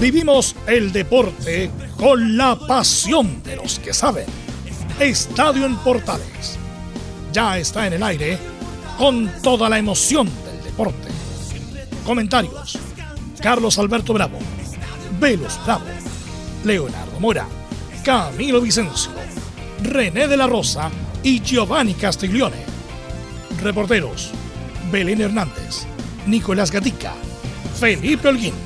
Vivimos el deporte con la pasión de los que saben. Estadio en Portales. Ya está en el aire con toda la emoción del deporte. Comentarios. Carlos Alberto Bravo. Velos Bravo. Leonardo Mora. Camilo Vicencio. René de la Rosa y Giovanni Castiglione. Reporteros. Belén Hernández. Nicolás Gatica. Felipe Holguín.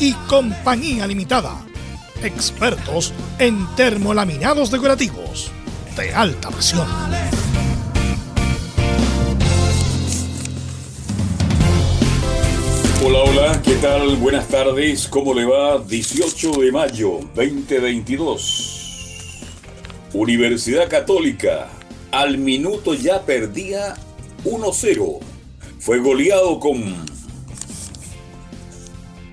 y Compañía Limitada. Expertos en termolaminados decorativos de alta presión. Hola, hola, ¿qué tal? Buenas tardes, ¿cómo le va? 18 de mayo 2022. Universidad Católica, al minuto ya perdía 1-0. Fue goleado con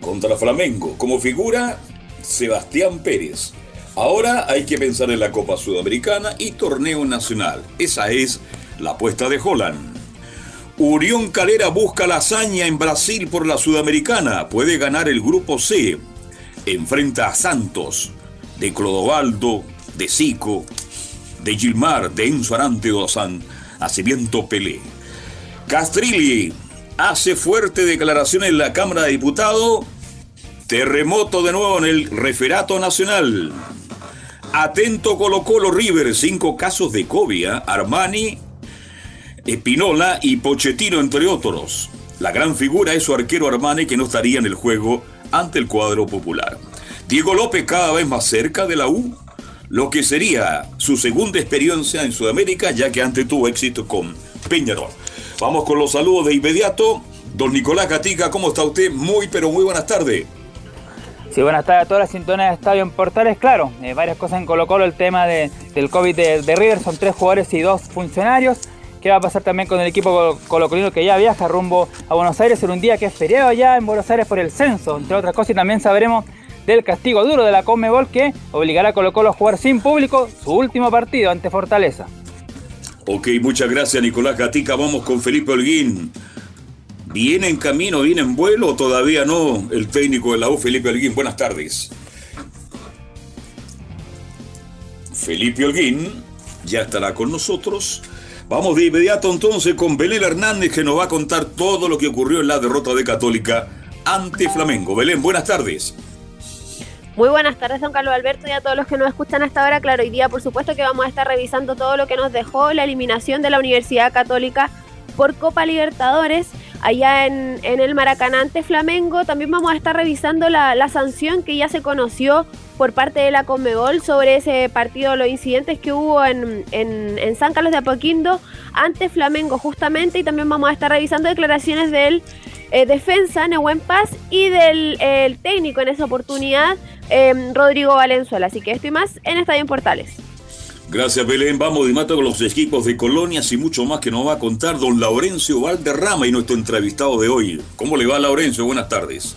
contra Flamengo. Como figura, Sebastián Pérez. Ahora hay que pensar en la Copa Sudamericana y Torneo Nacional. Esa es la apuesta de Holland. Urión Calera busca la hazaña en Brasil por la Sudamericana. Puede ganar el grupo C. Enfrenta a Santos, de Clodovaldo, de Zico, de Gilmar, de Enzo Arante a Cimiento Pelé. Castrilli hace fuerte declaración en la Cámara de Diputados Terremoto de nuevo en el referato nacional. Atento Colo Colo River, cinco casos de COVID, ¿ah? Armani, Espinola y Pochettino, entre otros. La gran figura es su arquero Armani que no estaría en el juego ante el cuadro popular. Diego López cada vez más cerca de la U, lo que sería su segunda experiencia en Sudamérica, ya que antes tuvo éxito con Peñarol. Vamos con los saludos de inmediato. Don Nicolás Gatica, ¿cómo está usted? Muy, pero muy buenas tardes. Sí, buenas tardes a todas las sintonías de Estadio en Portales. Claro, eh, varias cosas en Colo Colo, el tema de, del COVID de, River, son tres jugadores y dos funcionarios. ¿Qué va a pasar también con el equipo colocolino que ya viaja rumbo a Buenos Aires en un día que es feriado ya en Buenos Aires por el censo? Entre otras cosas, y también sabremos del castigo duro de la Conmebol que obligará a Colo Colo a jugar sin público su último partido ante Fortaleza. Ok, muchas gracias Nicolás Gatica. Vamos con Felipe Holguín. ¿Viene en camino, viene en vuelo o todavía no el técnico de la U, Felipe Holguín? Buenas tardes. Felipe Holguín ya estará con nosotros. Vamos de inmediato entonces con Belén Hernández que nos va a contar todo lo que ocurrió en la derrota de Católica ante Flamengo. Belén, buenas tardes. Muy buenas tardes, don Carlos Alberto, y a todos los que nos escuchan hasta ahora. Claro, hoy día, por supuesto, que vamos a estar revisando todo lo que nos dejó la eliminación de la Universidad Católica por Copa Libertadores allá en, el Maracaná ante Flamengo. También vamos a estar revisando la, sanción que ya se conoció por parte de la Conmebol sobre ese partido, los incidentes que hubo en, San Carlos de Apoquindo ante Flamengo justamente. Y también vamos a estar revisando declaraciones del eh, defensa, Nehuen Paz, y del técnico en esa oportunidad, em, Rodrigo Valenzuela. Así que esto y más en Estadio Portales. Gracias, Belén. Vamos de mato con los equipos de colonias y mucho más que nos va a contar don Laurencio Valderrama y nuestro entrevistado de hoy. ¿Cómo le va, Laurencio? Buenas tardes.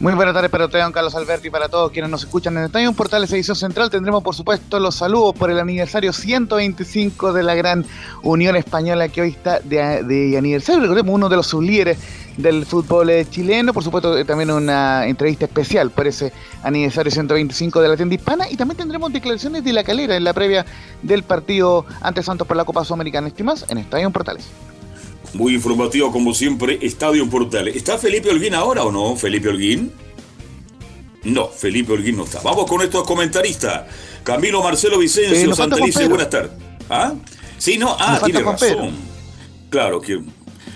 Muy buenas tardes para usted, don Carlos Alberti, y para todos quienes nos escuchan en Estadio Portales Edición Central. Tendremos, por supuesto, los saludos por el aniversario 125 de la gran Unión Española que hoy está de, de aniversario. Recordemos, uno de los sublíderes del fútbol eh, chileno. Por supuesto, eh, también una entrevista especial por ese aniversario 125 de la tienda hispana. Y también tendremos declaraciones de la calera en la previa del partido ante Santos por la Copa Sudamericana. Estimas en Estadio Portales. Muy informativo, como siempre, Estadio Portales. ¿Está Felipe Holguín ahora o no, Felipe Holguín? No, Felipe Holguín no está. Vamos con estos comentaristas. Camilo Marcelo Vicencio, Santelice, buenas tardes. ¿Ah? Sí, no, ah, tiene razón. Claro que.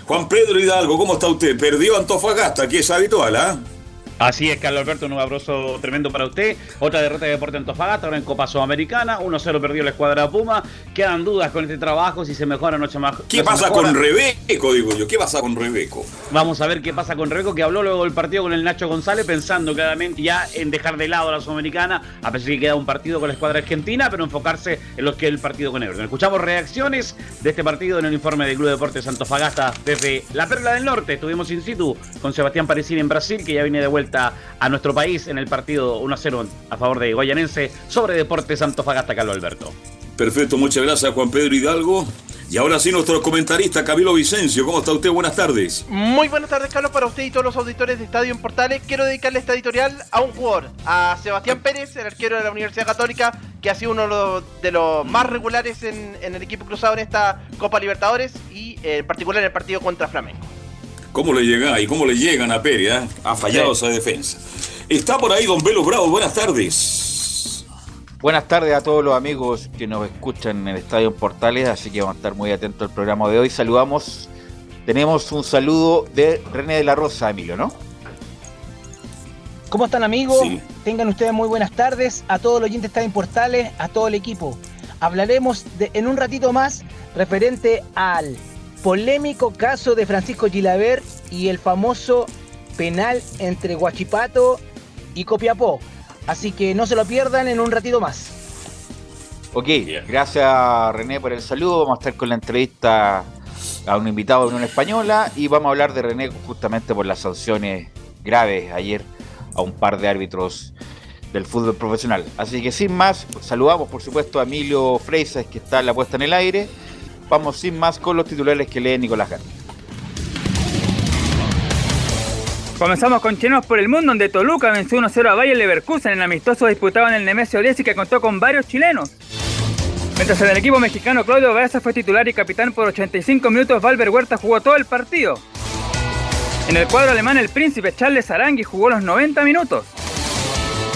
Juan Pedro Hidalgo, ¿cómo está usted? Perdió Antofagasta, que es habitual, ¿ah? Así es, Carlos Alberto, un abrazo tremendo para usted. Otra derrota de Deporte Antofagasta, ahora en Copa Sudamericana. 1-0 perdió la escuadra Puma. Quedan dudas con este trabajo, si se mejora o no se mejora. ¿Qué pasa con Rebeco, digo yo? ¿Qué pasa con Rebeco? Vamos a ver qué pasa con Rebeco, que habló luego del partido con el Nacho González, pensando claramente ya en dejar de lado a la Sudamericana, a pesar de que queda un partido con la escuadra argentina, pero enfocarse en lo que es el partido con Everton. Escuchamos reacciones de este partido en el informe del Club de Deportes Antofagasta desde la Perla del Norte. Estuvimos in situ con Sebastián Parecini en Brasil, que ya viene de vuelta a nuestro país en el partido 1-0 a favor de Guayanense sobre Deportes Fagasta Carlos Alberto. Perfecto, muchas gracias Juan Pedro Hidalgo. Y ahora sí, nuestro comentarista Camilo Vicencio. ¿Cómo está usted? Buenas tardes. Muy buenas tardes, Carlos, para usted y todos los auditores de Estadio en Portales. Quiero dedicarle esta editorial a un jugador, a Sebastián Pérez, el arquero de la Universidad Católica, que ha sido uno de los más regulares en, el equipo cruzado en esta Copa Libertadores y eh, en particular en el partido contra Flamengo. ¿Cómo le llega y cómo le llegan a Pérez? Eh? Ha fallado esa defensa. Está por ahí Don Velo Bravo, buenas tardes. Buenas tardes a todos los amigos que nos escuchan en el Estadio Portales, así que vamos a estar muy atentos al programa de hoy. Saludamos, tenemos un saludo de René de la Rosa, Emilio, ¿no? ¿Cómo están amigos? Tengan ustedes muy buenas tardes a todos los oyentes de Estadio Portales, a todo el equipo. Hablaremos de, en un ratito más referente al polémico caso de Francisco Gilaver y el famoso penal entre Guachipato y Copiapó. Así que no se lo pierdan en un ratito más. Ok, gracias René por el saludo. Vamos a estar con la entrevista a un invitado de Unión Española y vamos a hablar de René justamente por las sanciones graves ayer a un par de árbitros del fútbol profesional. Así que sin más, saludamos por supuesto a Emilio Freisas que está en la puesta en el aire. Vamos sin más con los titulares que lee Nicolás Gatti. Comenzamos con chinos por el mundo, donde Toluca venció 1-0 a Bayer Leverkusen en el amistoso disputado en el Nemesio 10 y que contó con varios chilenos. Mientras en el equipo mexicano Claudio Baeza fue titular y capitán por 85 minutos, Valver Huerta jugó todo el partido. En el cuadro alemán, el príncipe Charles Arangui jugó los 90 minutos.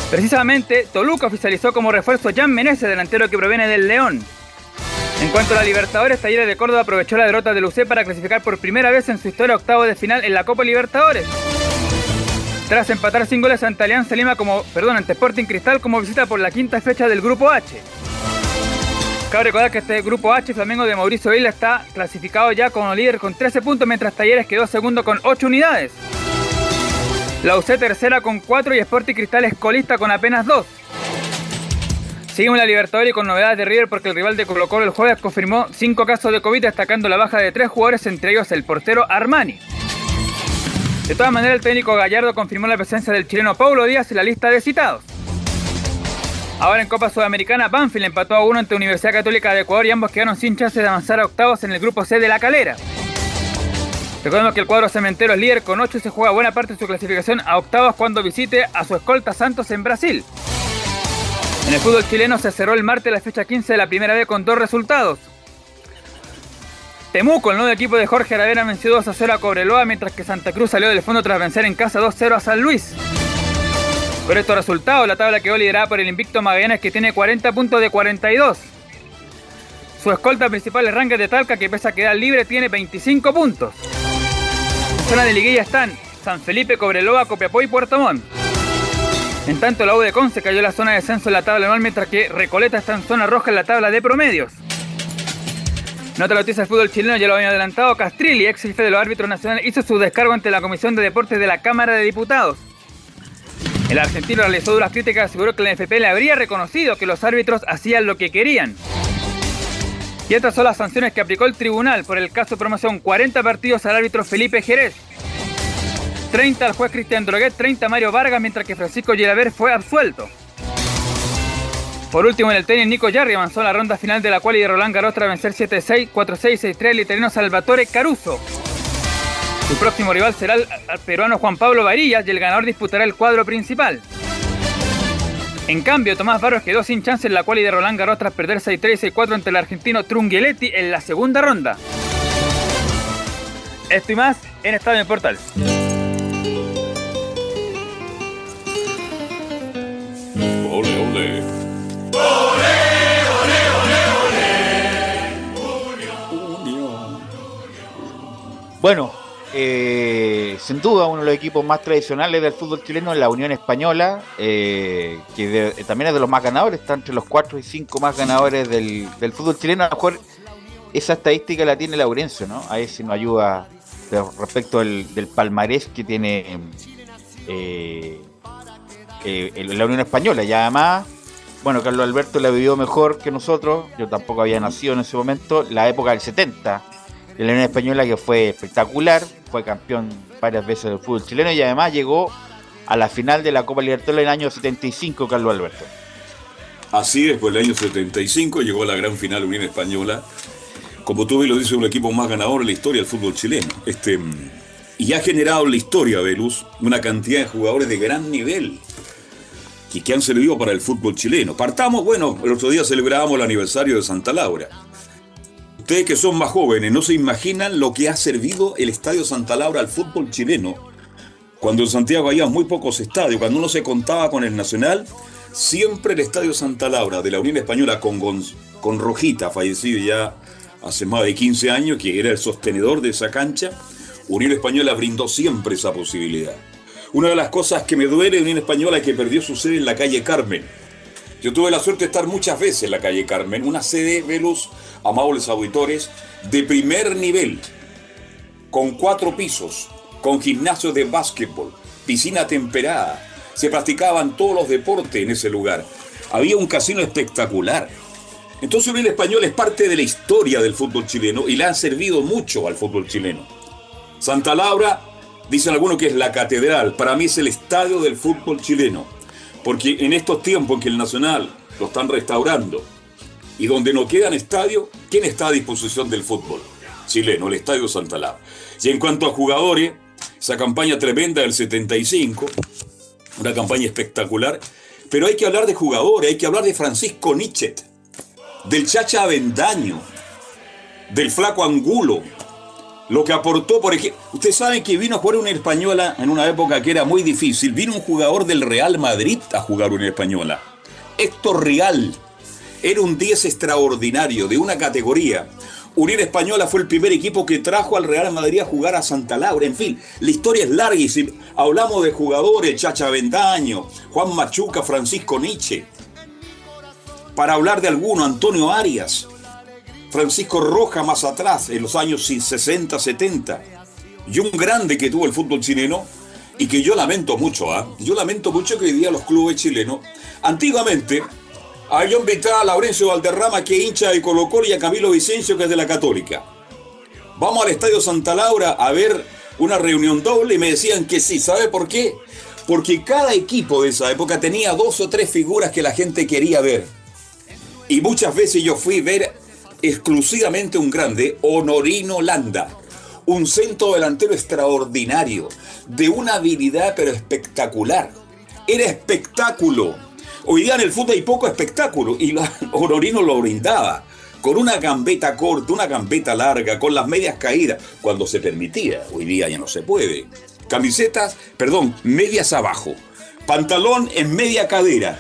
Precisamente, Toluca oficializó como refuerzo Jan Menezes, delantero que proviene del León. En cuanto a la Libertadores, Talleres de Córdoba aprovechó la derrota de UC para clasificar por primera vez en su historia octavo de final en la Copa Libertadores. Tras empatar sin goles ante Alianza Lima como, perdón, ante Sporting Cristal como visita por la quinta fecha del Grupo H. Cabe recordar que este Grupo H, Flamengo de Mauricio Vila, está clasificado ya como líder con 13 puntos, mientras Talleres quedó segundo con 8 unidades. La UC tercera con 4 y Sporting Cristal es colista con apenas 2. Seguimos la Libertadores con novedades de River porque el rival de Colo Colo el jueves confirmó 5 casos de COVID, destacando la baja de 3 jugadores, entre ellos el portero Armani. De todas maneras, el técnico Gallardo confirmó la presencia del chileno Paulo Díaz en la lista de citados. Ahora en Copa Sudamericana, Banfield empató a uno ante Universidad Católica de Ecuador y ambos quedaron sin chance de avanzar a octavos en el grupo C de la calera. Recordemos que el cuadro cementero es líder con 8 y se juega buena parte de su clasificación a octavos cuando visite a su escolta Santos en Brasil. En el fútbol chileno se cerró el martes la fecha 15 de la primera vez con dos resultados. Temuco, el nuevo equipo de Jorge Aravena, venció 2 a 0 a Cobreloa, mientras que Santa Cruz salió del fondo tras vencer en casa 2 0 a San Luis. Por estos resultados, la tabla quedó liderada por el invicto Magallanes que tiene 40 puntos de 42. Su escolta principal es Rangers de Talca que pese a quedar libre tiene 25 puntos. En zona de liguilla están San Felipe, Cobreloa, Copiapó y Puerto Montt. En tanto, la U de Conce cayó en la zona de descenso en la tabla anual, mientras que Recoleta está en zona roja en la tabla de promedios. Nota noticia del fútbol chileno, ya lo había adelantado, Castrilli, ex jefe de los árbitros nacionales, hizo su descargo ante la Comisión de Deportes de la Cámara de Diputados. El argentino realizó duras críticas aseguró que la NFP le habría reconocido que los árbitros hacían lo que querían. Y estas son las sanciones que aplicó el tribunal por el caso de promoción 40 partidos al árbitro Felipe Jerez, 30 al juez Cristian Droguet, 30 a Mario Vargas, mientras que Francisco Gilaver fue absuelto. Por último, en el tenis, Nico Jarry avanzó a la ronda final de la cual y Roland Garros tras vencer 7-6, 4-6, 6-3 al italiano Salvatore Caruso. Su próximo rival será el, peruano Juan Pablo Varillas y el ganador disputará el cuadro principal. En cambio, Tomás Barros quedó sin chance en la cual y de Roland Garros tras perder 6-3 6-4 ante el argentino Trungueletti en la segunda ronda. Esto y más en Estadio Portal. Bueno, eh, sin duda uno de los equipos más tradicionales del fútbol chileno es la Unión Española, eh, que también es de los más ganadores, está entre los cuatro y cinco más ganadores del, fútbol chileno. A lo mejor esa estadística la tiene Laurencio, ¿no? A ver si nos ayuda respecto del, palmarés que tiene eh, la Unión Española. Y además, bueno, Carlos Alberto la vivió mejor que nosotros, yo tampoco había nacido en ese momento, la época del 70 de la Unión Española que fue espectacular, fue campeón varias veces del fútbol chileno y además llegó a la final de la Copa Libertadores en el año 75, Carlos Alberto. Así es, pues el año 75 llegó a la gran final Unión Española. Como tú bien lo dices, un equipo más ganador en la historia del fútbol chileno. Este, y ha generado en la historia, Velus, una cantidad de jugadores de gran nivel y que han servido para el fútbol chileno. Partamos, bueno, el otro día celebrábamos el aniversario de Santa Laura. Ustedes que son más jóvenes no se imaginan lo que ha servido el Estadio Santa Laura al fútbol chileno. Cuando en Santiago había muy pocos estadios, cuando uno se contaba con el Nacional, siempre el Estadio Santa Laura de la Unión Española con, con Rojita, fallecido ya hace más de 15 años, que era el sostenedor de esa cancha, Unión Española brindó siempre esa posibilidad. Una de las cosas que me duele de Unión Española es que perdió su sede en la calle Carmen yo tuve la suerte de estar muchas veces en la calle Carmen, una sede, velos, amables auditores, de primer nivel, con cuatro pisos, con gimnasio de básquetbol, piscina temperada. Se practicaban todos los deportes en ese lugar. Había un casino espectacular. Entonces Unión Español es parte de la historia del fútbol chileno y le ha servido mucho al fútbol chileno. Santa Laura, dicen algunos que es la catedral, para mí es el estadio del fútbol chileno. Porque en estos tiempos en que el Nacional lo están restaurando y donde no quedan estadios, ¿quién está a disposición del fútbol? Chileno, el Estadio Santa Laura. Y en cuanto a jugadores, esa campaña tremenda del 75, una campaña espectacular, pero hay que hablar de jugadores, hay que hablar de Francisco Nietzsche, del Chacha Avendaño, del Flaco Angulo, lo que aportó, por ejemplo, ustedes saben que vino a jugar una española en una época que era muy difícil. Vino un jugador del Real Madrid a jugar una española. Héctor Real. Era un 10 extraordinario, de una categoría. Unión Española fue el primer equipo que trajo al Real Madrid a jugar a Santa Laura. En fin, la historia es larga y si hablamos de jugadores, Chacha Vendaño, Juan Machuca, Francisco Nietzsche. Para hablar de alguno, Antonio Arias, Francisco Roja más atrás, en los años 60, 70. Y un grande que tuvo el fútbol chileno y que yo lamento mucho, ¿ah? Yo lamento mucho que hoy día los clubes chilenos, antiguamente, había invitado a Laurencio Valderrama, que hincha de Colo Colo, y a Camilo Vicencio, que es de la Católica. Vamos al Estadio Santa Laura a ver una reunión doble y me decían que sí. ¿Sabe por qué? Porque cada equipo de esa época tenía dos o tres figuras que la gente quería ver. Y muchas veces yo fui a ver exclusivamente un grande, Honorino Landa. Un centro delantero extraordinario, de una habilidad pero espectacular. Era espectáculo. Hoy día en el fútbol hay poco espectáculo y Honorino lo brindaba. Con una gambeta corta, una gambeta larga, con las medias caídas, cuando se permitía. Hoy día ya no se puede. Camisetas, perdón, medias abajo. Pantalón en media cadera.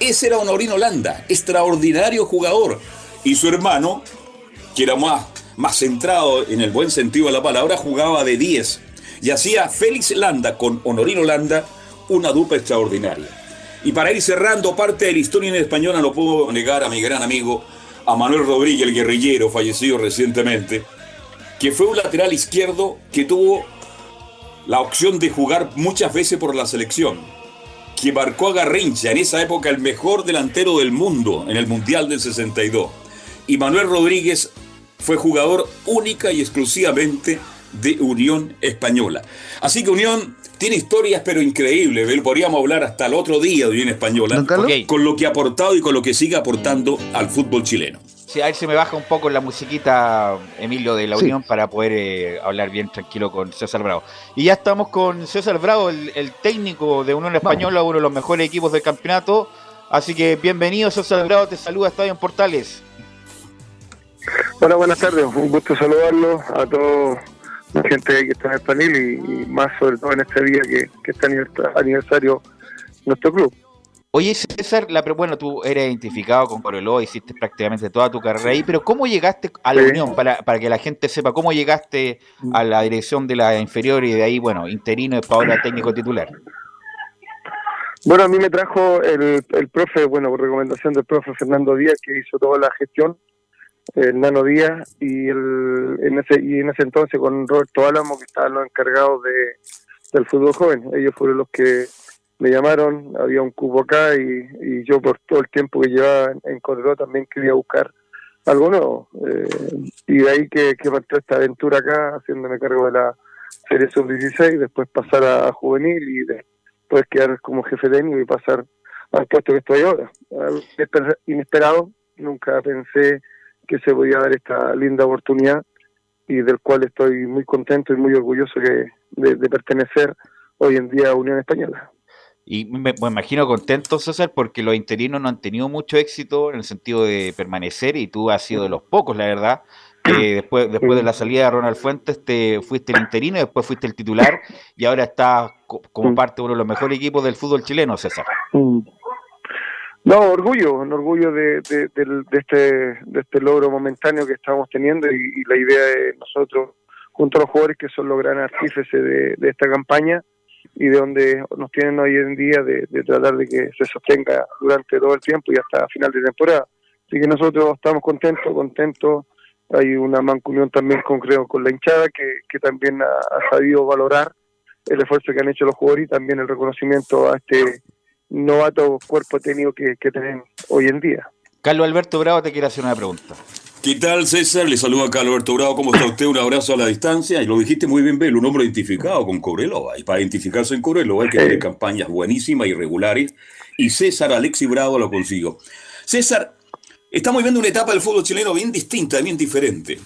Ese era Honorino Landa, extraordinario jugador y su hermano, que era más, más centrado en el buen sentido de la palabra, jugaba de 10 y hacía Félix Landa con Honorino Landa una dupla extraordinaria. Y para ir cerrando parte de la historia en española, no puedo negar a mi gran amigo, a Manuel Rodríguez, el guerrillero, fallecido recientemente, que fue un lateral izquierdo que tuvo la opción de jugar muchas veces por la selección, que marcó a Garrincha, en esa época el mejor delantero del mundo en el Mundial del 62 y Manuel Rodríguez fue jugador única y exclusivamente de Unión Española. Así que Unión tiene historias pero increíbles. Podríamos hablar hasta el otro día de Unión Española con lo que ha aportado y con lo que sigue aportando al fútbol chileno. Sí, a ver si me baja un poco la musiquita, Emilio, de la Unión para poder eh, hablar bien tranquilo con César Bravo. Y ya estamos con César Bravo, el, técnico de Unión Española, uno de los mejores equipos del campeonato. Así que bienvenido, César Bravo, te saluda Estadio en Portales. Hola, buenas tardes. Un gusto saludarlos a toda la gente que está en el panel y, más sobre todo en este día que, que está aniversario nuestro club. Oye, César, la, bueno, tú eres identificado con Coroló, hiciste prácticamente toda tu carrera ahí, pero ¿cómo llegaste a la Unión? Para, para que la gente sepa, ¿cómo llegaste a la dirección de la inferior y de ahí, bueno, interino y ahora técnico titular? Bueno, a mí me trajo el, el profe, bueno, por recomendación del profe Fernando Díaz, que hizo toda la gestión, el Nano Díaz, y, el, en, ese, y en ese entonces con Roberto Álamo, que estaban los encargados de, del fútbol joven. Ellos fueron los que me llamaron, había un cubo acá y, yo por todo el tiempo que llevaba en, en también quería buscar algo nuevo. Eh, y de ahí que, que partió esta aventura acá, haciéndome cargo de la serie sub-16, después pasar a, juvenil y después quedar como jefe técnico y pasar al puesto que estoy ahora. Inesperado, nunca pensé que se podía dar esta linda oportunidad y del cual estoy muy contento y muy orgulloso de, de pertenecer hoy en día a Unión Española. Y me, imagino contento, César, porque los interinos no han tenido mucho éxito en el sentido de permanecer y tú has sido de los pocos, la verdad. Que después, después de la salida de Ronald Fuentes, te fuiste el interino, después fuiste el titular y ahora estás como parte de uno de los mejores equipos del fútbol chileno, César. No, orgullo, un orgullo de, de, este, de este logro momentáneo que estamos teniendo y, la idea de nosotros, junto a los jugadores que son los gran artífices de esta campaña, y de donde nos tienen hoy en día de, tratar de que se sostenga durante todo el tiempo y hasta final de temporada. Así que nosotros estamos contentos, contentos. Hay una mancomunión también con, creo, con la hinchada que, que también ha, sabido valorar el esfuerzo que han hecho los jugadores y también el reconocimiento a este novato cuerpo técnico que, que tienen hoy en día. Carlos Alberto Bravo te quiere hacer una pregunta. ¿Qué tal, César? Le saluda a Carlos Alberto Bravo. ¿Cómo está usted? Un abrazo a la distancia. Y lo dijiste muy bien, Bel, un hombre identificado con Cobreloa. Y para identificarse en Cobreloa hay que tener campañas buenísimas y regulares. Y César Alexi Bravo lo consiguió. César, estamos viendo una etapa del fútbol chileno bien distinta, bien diferente.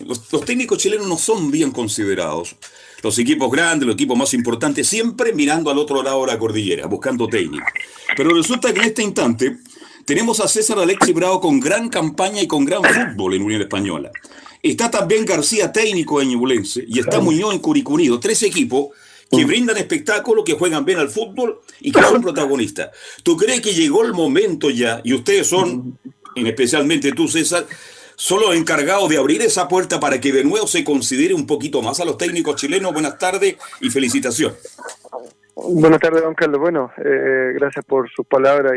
Los, los técnicos chilenos no son bien considerados. Los equipos grandes, los equipos más importantes, siempre mirando al otro lado de la cordillera, buscando técnicos. Pero resulta que en este instante tenemos a César Alexi Bravo con gran campaña y con gran fútbol en Unión Española. Está también García técnico en Ñublense y está Muñoz en Curicunido. Tres equipos que brindan espectáculo, que juegan bien al fútbol y que son protagonistas. ¿Tú crees que llegó el momento ya, y ustedes son, en especialmente tú, César, solo encargados de abrir esa puerta para que de nuevo se considere un poquito más a los técnicos chilenos? Buenas tardes y felicitaciones. Buenas tardes, don Carlos. Bueno, eh, gracias por sus palabras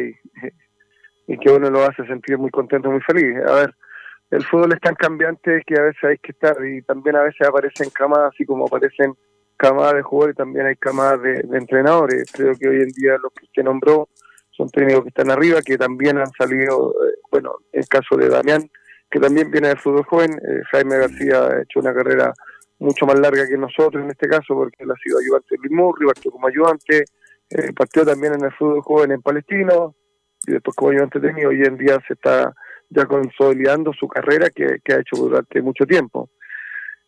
y que uno lo hace sentir muy contento, muy feliz. A ver, el fútbol es tan cambiante que a veces hay que estar y también a veces aparecen camadas, así como aparecen camadas de jugadores, también hay camadas de, entrenadores. Creo que hoy en día los que usted nombró son técnicos que están arriba, que también han salido, eh, bueno, el caso de Damián, que también viene del fútbol joven, eh, Jaime García ha hecho una carrera mucho más larga que nosotros en este caso, porque él ha sido ayudante de Luis Murri, partió como ayudante, eh, partió también en el fútbol joven en Palestino, y después como antes tenía, hoy en día se está ya consolidando su carrera que, ha hecho durante mucho tiempo.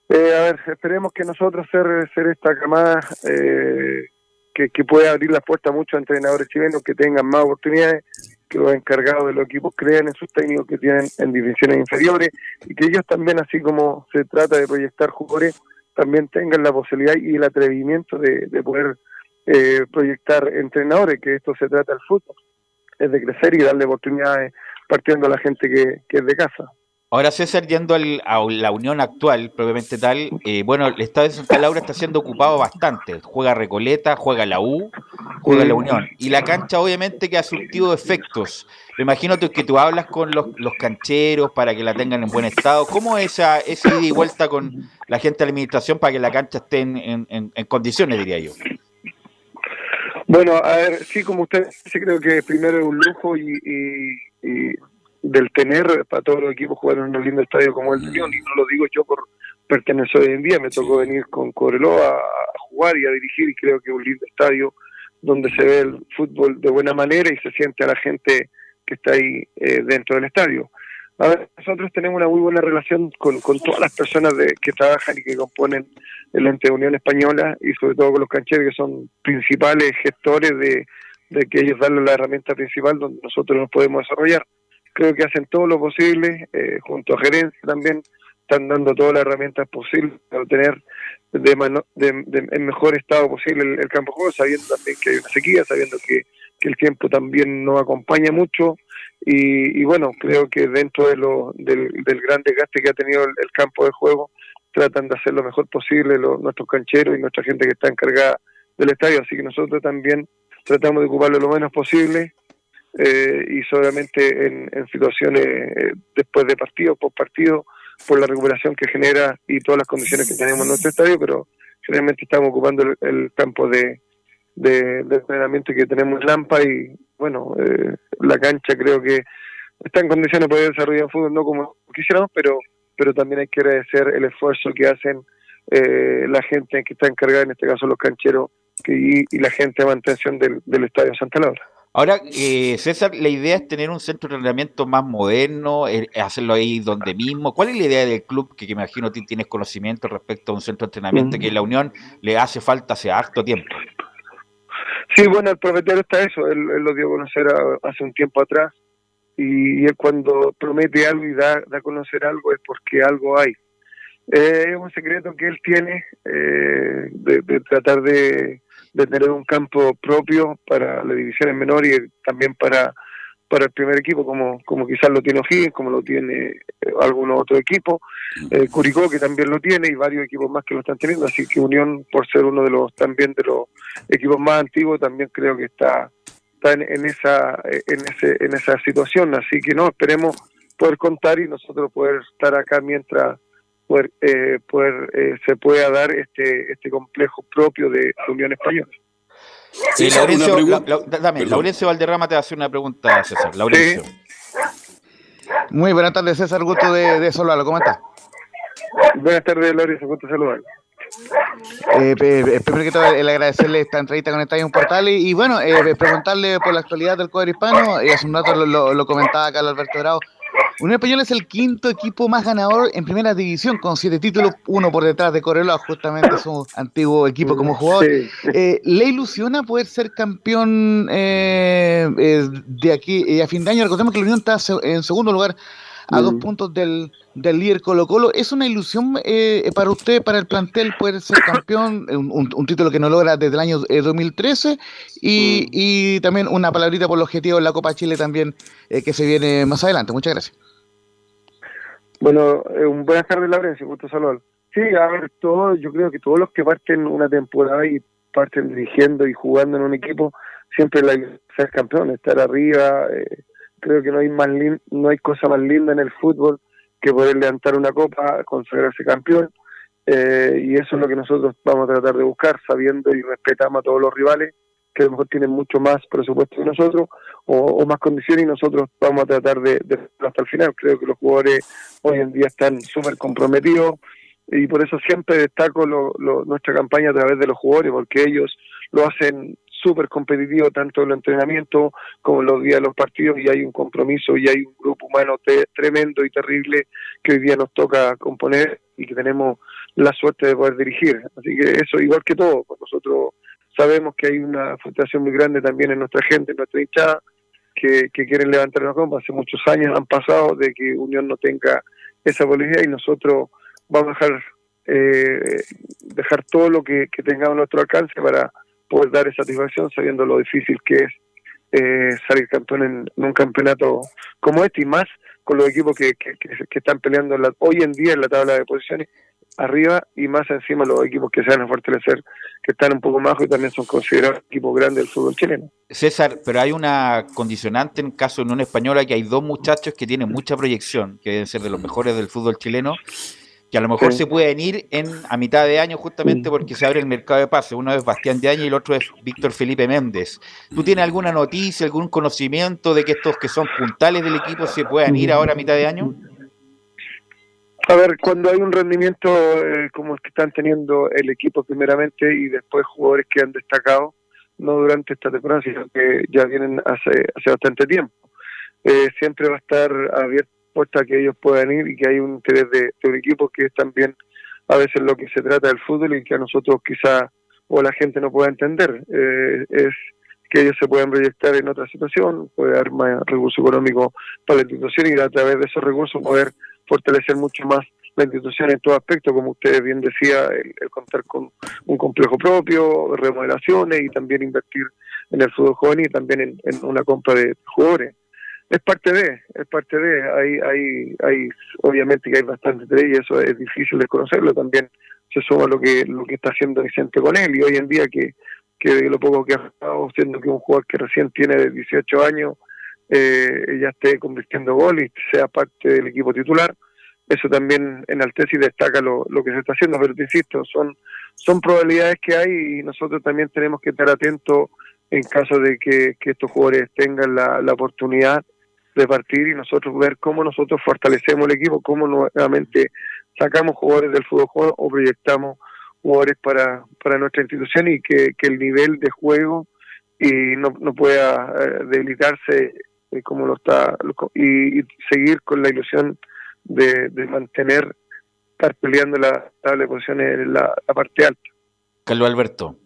Eh, a ver, esperemos que nosotros ser, ser esta camada eh, que, que pueda abrir las puertas a muchos entrenadores chilenos que tengan más oportunidades, que los encargados de los equipos crean en sus técnicos que tienen en divisiones inferiores y que ellos también, así como se trata de proyectar jugadores, también tengan la posibilidad y el atrevimiento de, de poder eh, proyectar entrenadores, que esto se trata del fútbol es de crecer y darle oportunidades partiendo a la gente que, es de casa. Ahora, César, yendo al, a la unión actual, propiamente tal, eh, bueno, el estado de Santa Laura está siendo ocupado bastante. Juega Recoleta, juega la U, juega la Unión. Y la cancha, obviamente, que ha surtido efectos. Me imagino que tú hablas con los, cancheros para que la tengan en buen estado. ¿Cómo es esa, esa ida y vuelta con la gente de la administración para que la cancha esté en, en condiciones, diría yo? Bueno, a ver, sí, como usted dice, creo que primero es un lujo y, del tener para todos los equipos jugar en un lindo estadio como el de León, y no lo digo yo por pertenecer hoy en día, me tocó venir con Cobreloa a, jugar y a dirigir y creo que es un lindo estadio donde se ve el fútbol de buena manera y se siente a la gente que está ahí eh, dentro del estadio. A ver, nosotros tenemos una muy buena relación con, con todas las personas de, que trabajan y que componen el ente de Unión Española y sobre todo con los cancheros que son principales gestores de, que ellos dan la herramienta principal donde nosotros nos podemos desarrollar. Creo que hacen todo lo posible, eh, junto a gerencia también, están dando todas las herramientas posibles para tener de, de, en mejor estado posible el, campo de juego, sabiendo también que hay una sequía, sabiendo que, el tiempo también no acompaña mucho. Y, bueno, creo que dentro de lo, del, gran desgaste que ha tenido el, campo de juego, tratan de hacer lo mejor posible los, nuestros cancheros y nuestra gente que está encargada del estadio. Así que nosotros también tratamos de ocuparlo lo menos posible eh, y solamente en, situaciones eh, después de partido, post partido, por la recuperación que genera y todas las condiciones que tenemos en nuestro estadio, pero generalmente estamos ocupando el, campo de, de, entrenamiento que tenemos en Lampa y bueno, eh, la cancha creo que está en condiciones de poder desarrollar fútbol, no como quisiéramos, pero, pero también hay que agradecer el esfuerzo que hacen eh, la gente que está encargada, en este caso los cancheros y, la gente de mantención del, del Estadio Santa Laura. Ahora, eh, César, la idea es tener un centro de entrenamiento más moderno, eh, hacerlo ahí donde mismo. ¿Cuál es la idea del club que, que me imagino tienes conocimiento respecto a un centro de entrenamiento que la Unión le hace falta hace harto tiempo? Sí, bueno, el propietario está eso, él, lo dio a conocer hace un tiempo atrás y, él cuando promete algo y da, a conocer algo es porque algo hay. Eh, es un secreto que él tiene de tratar de tener un campo propio para la división en menor y también para, para el primer equipo, como, como quizás lo tiene O'Higgins, como lo tiene eh, algún otro equipo, eh, Curicó que también lo tiene y varios equipos más que lo están teniendo, así que Unión, por ser uno de los también de los equipos más antiguos, también creo que está, está en, esa en, ese, en esa situación, así que no, esperemos poder contar y nosotros poder estar acá mientras poder, eh, poder eh, se pueda dar este este complejo propio de la Unión Española. Sí, Laurencio, dame, Laurencio Valderrama te hace una pregunta, César. Laurencio. Muy buenas tardes, César. Gusto de, de saludarlo. ¿Cómo está? Buenas tardes, Laurencio. Gusto de saludarlo. Eh, primero que todo, el agradecerle esta entrevista con Estadio Portal y, y bueno, eh, preguntarle por la actualidad del cuadro hispano. Y hace un rato lo, lo comentaba Carlos Alberto Grau Unión Española es el quinto equipo más ganador en primera división, con siete títulos, uno por detrás de Correloa, justamente su antiguo equipo como jugador. Eh, ¿Le ilusiona poder ser campeón eh, eh, de aquí a fin de año? Recordemos que la Unión está en segundo lugar a dos mm. puntos del, del líder Colo Colo. ¿Es una ilusión eh, para usted, para el plantel, poder ser campeón? Un, título que no logra desde el año 2013 y, mm. y, también una palabrita por el objetivo en la Copa Chile también eh, que se viene más adelante. Muchas gracias. Bueno, eh, un buenas tardes, Laurencio, gusto saludar. Sí, a ver, todo, yo creo que todos los que parten una temporada y parten dirigiendo y jugando en un equipo, siempre la ser campeón, estar arriba, eh, creo que no hay más no hay cosa más linda en el fútbol que poder levantar una copa, consagrarse campeón, eh, y eso es lo que nosotros vamos a tratar de buscar, sabiendo y respetamos a todos los rivales, que a lo mejor tienen mucho más presupuesto que nosotros, o, más condiciones, y nosotros vamos a tratar de, de, hasta el final. Creo que los jugadores hoy en día están súper comprometidos, y por eso siempre destaco nuestra campaña a través de los jugadores, porque ellos lo hacen súper competitivo tanto en el entrenamiento como en los días de los partidos y hay un compromiso y hay un grupo humano tremendo y terrible que hoy día nos toca componer y que tenemos la suerte de poder dirigir. Así que eso, igual que todo, pues nosotros sabemos que hay una frustración muy grande también en nuestra gente, en nuestra hinchada, que, que quieren levantar la copa. Hace muchos años han pasado de que Unión no tenga esa política y nosotros vamos a dejar eh, dejar todo lo que, tengamos a nuestro alcance para poder dar satisfacción sabiendo lo difícil que es eh, salir campeón en, un campeonato como este y más con los equipos que, que, están peleando hoy en día en la tabla de posiciones arriba y más encima los equipos que se van a fortalecer que están un poco más y también son considerados equipos grandes del fútbol chileno. César, pero hay una condicionante en caso de Unión Española que hay dos muchachos que tienen mucha proyección, que deben ser de los mejores del fútbol chileno que a lo mejor se pueden ir en a mitad de año justamente porque se abre el mercado de pases. Uno es Bastián de Año y el otro es Víctor Felipe Méndez. ¿Tú tienes alguna noticia, algún conocimiento de que estos que son puntales del equipo se puedan ir ahora a mitad de año? A ver, cuando hay un rendimiento eh, como el que están teniendo el equipo primeramente y después jugadores que han destacado, no durante esta temporada, sino que ya vienen hace, hace bastante tiempo, eh, siempre va a estar abierto puesta que ellos puedan ir y que hay un interés de, un equipo que es también a veces lo que se trata del fútbol y que a nosotros quizá o la gente no pueda entender. Eh, es que ellos se puedan proyectar en otra situación, puede dar más recursos económicos para la institución y a través de esos recursos poder fortalecer mucho más la institución en todo aspecto, como usted bien decía, el, contar con un complejo propio, remodelaciones y también invertir en el fútbol joven y también en, una compra de jugadores. Es parte de, es parte de, hay, hay, hay, obviamente que hay bastante de y eso es difícil de conocerlo, también se suma lo que, lo que está haciendo Vicente con él y hoy en día que, que lo poco que ha estado siendo que un jugador que recién tiene 18 años eh, ya esté convirtiendo gol y sea parte del equipo titular. Eso también enaltece y destaca lo, lo que se está haciendo, pero te insisto, son, son probabilidades que hay y nosotros también tenemos que estar atentos en caso de que, estos jugadores tengan la, la oportunidad de partir y nosotros ver cómo nosotros fortalecemos el equipo, cómo nuevamente sacamos jugadores del fútbol o proyectamos jugadores para, para nuestra institución y que, que el nivel de juego y no, no pueda eh, debilitarse eh, como lo está y, seguir con la ilusión de, mantener estar peleando la tabla de posiciones en la, parte alta. Carlos Alberto.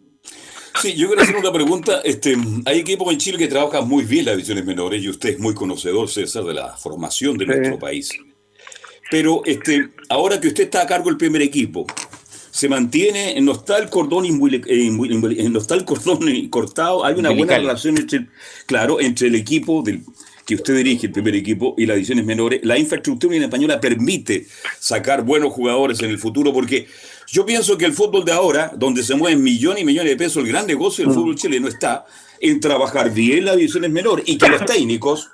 Sí, yo quiero hacer una pregunta. Este, hay equipos en Chile que trabajan muy bien las divisiones menores y usted es muy conocedor, César, de la formación de nuestro país. Pero este, ahora que usted está a cargo del primer equipo, se mantiene, no está el cordón, no está el cordón cortado, hay una buena relación entre, claro, entre el equipo del, que usted dirige, el primer equipo, y las divisiones menores. La infraestructura en española permite sacar buenos jugadores en el futuro, porque yo pienso que el fútbol de ahora, donde se mueven millones y millones de pesos, el gran negocio del mm. fútbol chileno está en trabajar bien las divisiones menores y que los técnicos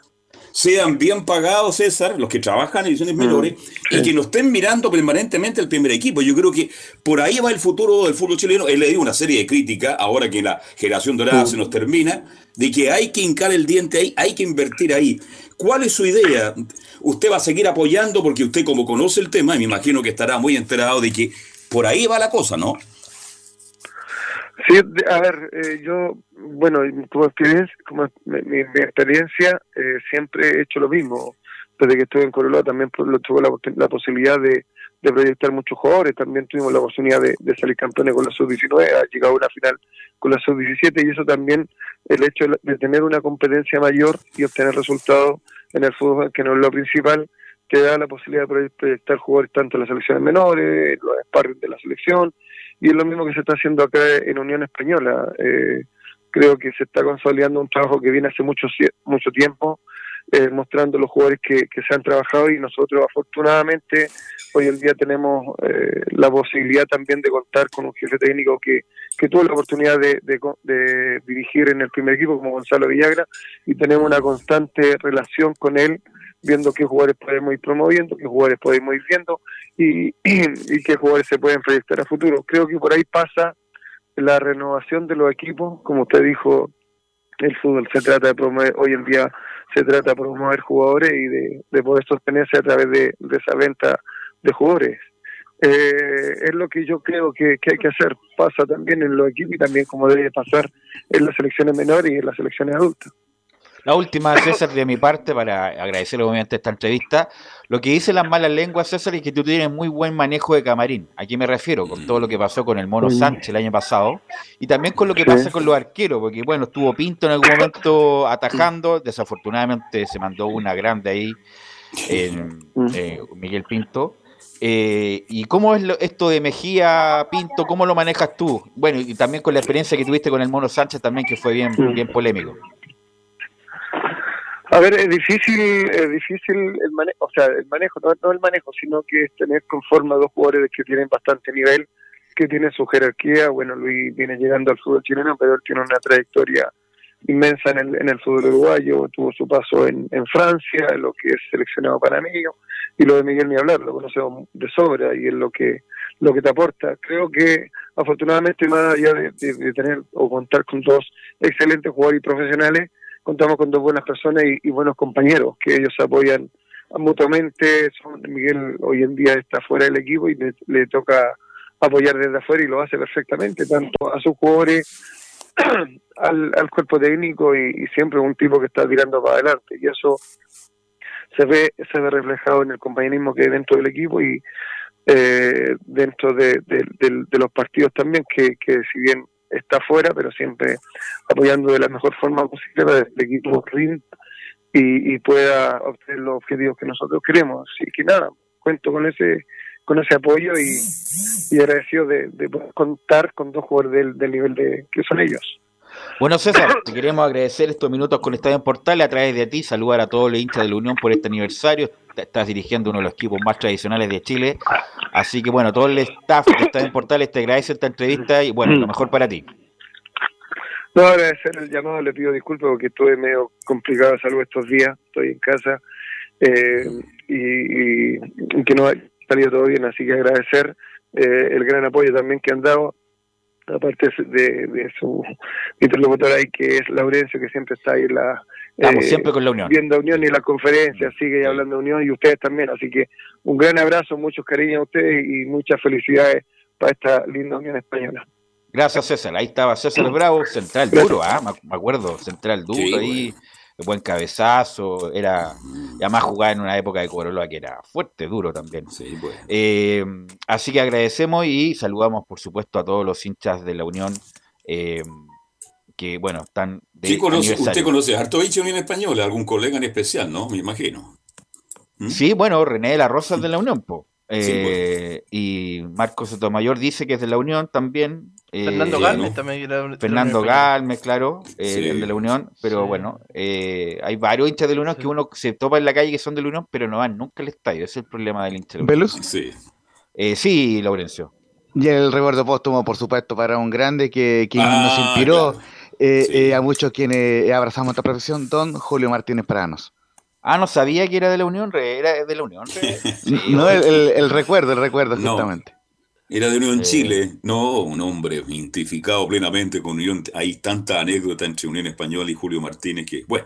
sean bien pagados, César, los que trabajan en ediciones mm, menores, y que no estén mirando permanentemente el primer equipo. Yo creo que por ahí va el futuro del fútbol chileno. He leído una serie de críticas, ahora que la generación dorada mm. se nos termina, de que hay que hincar el diente ahí, hay que invertir ahí. ¿Cuál es su idea? Usted va a seguir apoyando porque usted como conoce el tema, y me imagino que estará muy enterado de que por ahí va la cosa, ¿no? Sí, a ver, eh, yo, bueno, como experiencia, como mi, experiencia, eh, siempre he hecho lo mismo. Desde que estuve en Corolla también tuve la, posibilidad de, proyectar muchos jugadores, también tuvimos la oportunidad de, salir campeones con la sub-19, ha llegado a una final con la sub-17 y eso también, el hecho de tener una competencia mayor y obtener resultados en el fútbol, que no es lo principal, te da la posibilidad de proyectar jugadores tanto en las selecciones menores, los sparring de la selección, y es lo mismo que se está haciendo acá en Unión Española. Eh, creo que se está consolidando un trabajo que viene hace mucho, mucho tiempo, eh, mostrando los jugadores que, se han trabajado y nosotros afortunadamente hoy en día tenemos eh, la posibilidad también de contar con un jefe técnico que, que tuvo la oportunidad de, de, dirigir en el primer equipo como Gonzalo Villagra y tenemos una constante relación con él viendo qué jugadores podemos ir promoviendo, qué jugadores podemos ir viendo y, y, qué jugadores se pueden proyectar a futuro. Creo que por ahí pasa la renovación de los equipos, como usted dijo, el fútbol se trata de promover, hoy en día se trata de promover jugadores y de, poder sostenerse a través de, esa venta de jugadores. Eh, es lo que yo creo que, que, hay que hacer. Pasa también en los equipos y también como debe pasar en las selecciones menores y en las selecciones adultas. La última, César, de mi parte, para agradecerle obviamente esta entrevista. Lo que dice las malas lenguas, César, es que tú tienes muy buen manejo de camarín. ¿A qué me refiero? Con todo lo que pasó con el Mono Sánchez el año pasado. Y también con lo que pasa con los arqueros, porque bueno, estuvo Pinto en algún momento atajando. Desafortunadamente se mandó una grande ahí, en, eh, Miguel Pinto. Eh, ¿Y cómo es esto de Mejía, Pinto? ¿Cómo lo manejas tú? Bueno, y también con la experiencia que tuviste con el Mono Sánchez también, que fue bien, bien polémico. A ver, es difícil, es difícil el manejo, o sea, el manejo, no, el manejo, sino que es tener con forma dos jugadores que tienen bastante nivel, que tienen su jerarquía. Bueno, Luis viene llegando al fútbol chileno, pero él tiene una trayectoria inmensa en el, en el fútbol uruguayo, tuvo su paso en, Francia, en lo que es seleccionado panameño, y lo de Miguel ni hablar, lo conocemos de sobra y es lo que lo que te aporta. Creo que afortunadamente más allá de, tener o contar con dos excelentes jugadores profesionales, contamos con dos buenas personas y, buenos compañeros que ellos apoyan mutuamente. Miguel hoy en día está fuera del equipo y le, toca apoyar desde afuera y lo hace perfectamente, tanto a sus jugadores, al, cuerpo técnico y, siempre un tipo que está tirando para adelante. Y eso se ve, se ve reflejado en el compañerismo que hay dentro del equipo y eh, dentro de, los partidos también, que, que si bien está fuera, pero siempre apoyando de la mejor forma posible para que el equipo RIM y, pueda obtener los objetivos que nosotros queremos. Así que nada, cuento con ese con ese apoyo y, y agradecido de, de contar con dos jugadores del, del nivel de que son ellos. Bueno, César, te queremos agradecer estos minutos con Estadio en Portal a través de ti, saludar a todos los hinchas de la Unión por este aniversario. Estás dirigiendo uno de los equipos más tradicionales de Chile. Así que, bueno, todo el staff de Estadio en Portales te agradece esta entrevista y, bueno, lo mejor para ti. No, agradecer el llamado, le pido disculpas porque estuve medio complicado de salud estos días, estoy en casa eh, y, y, que no ha salido todo bien, así que agradecer eh, el gran apoyo también que han dado aparte de, de su interlocutor ahí que es Laurencio que siempre está ahí la Estamos eh, siempre con la Unión. Viendo Unión y la conferencia, sigue hablando de Unión y ustedes también. Así que un gran abrazo, muchos cariños a ustedes y muchas felicidades para esta linda Unión Española. Gracias, César. Ahí estaba César Bravo, central duro, ¿ah? me acuerdo, central duro ahí, buen cabezazo, era, además jugaba en una época de Corolla que era fuerte, duro también. Eh, así que agradecemos y saludamos, por supuesto, a todos los hinchas de la Unión. Eh, que bueno, están de conoce, Usted conoce a Harto Unión Española, algún colega en especial, ¿no? Me imagino. ¿Mm? Sí, bueno, René de la Rosa de la Unión, po. Eh, y Marcos Sotomayor dice que es de la Unión también. Eh, Fernando Galmes también. Fernando Galmes, claro, eh, de la Unión. Pero bueno, hay varios hinchas de la Unión que uno se topa en la calle que son de la Unión, pero no van nunca al estadio. Ese es el problema del hincha de Sí. sí, Laurencio. Y el recuerdo póstumo, por supuesto, para un grande que, que ah, nos inspiró a muchos quienes abrazamos esta profesión, don Julio Martínez Pranos. Ah, no sabía que era de la Unión, era de la Unión. no, el, recuerdo, el recuerdo, exactamente. era de Unión Chile, no, un hombre identificado plenamente con Unión. Hay tanta anécdota entre Unión Española y Julio Martínez que, bueno,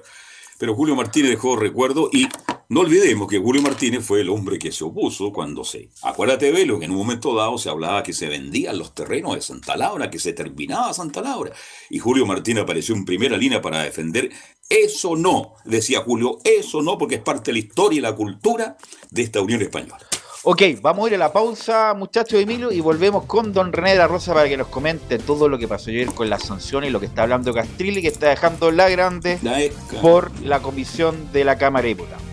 pero Julio Martínez dejó recuerdo y no olvidemos que Julio Martínez fue el hombre que se opuso cuando se... Acuérdate, Velo, que en un momento dado se hablaba que se vendían los terrenos de Santa Laura, que se terminaba Santa Laura. Y Julio Martínez apareció en primera línea para defender eso no, decía Julio, eso no, porque es parte de la historia y la cultura de esta Unión Española. Ok, vamos a ir a la pausa, muchachos de Emilio, y volvemos con don René de la Rosa para que nos comente todo lo que pasó ayer con las sanciones y lo que está hablando Castrilli, que está dejando la grande por la comisión de la Cámara de Diputados.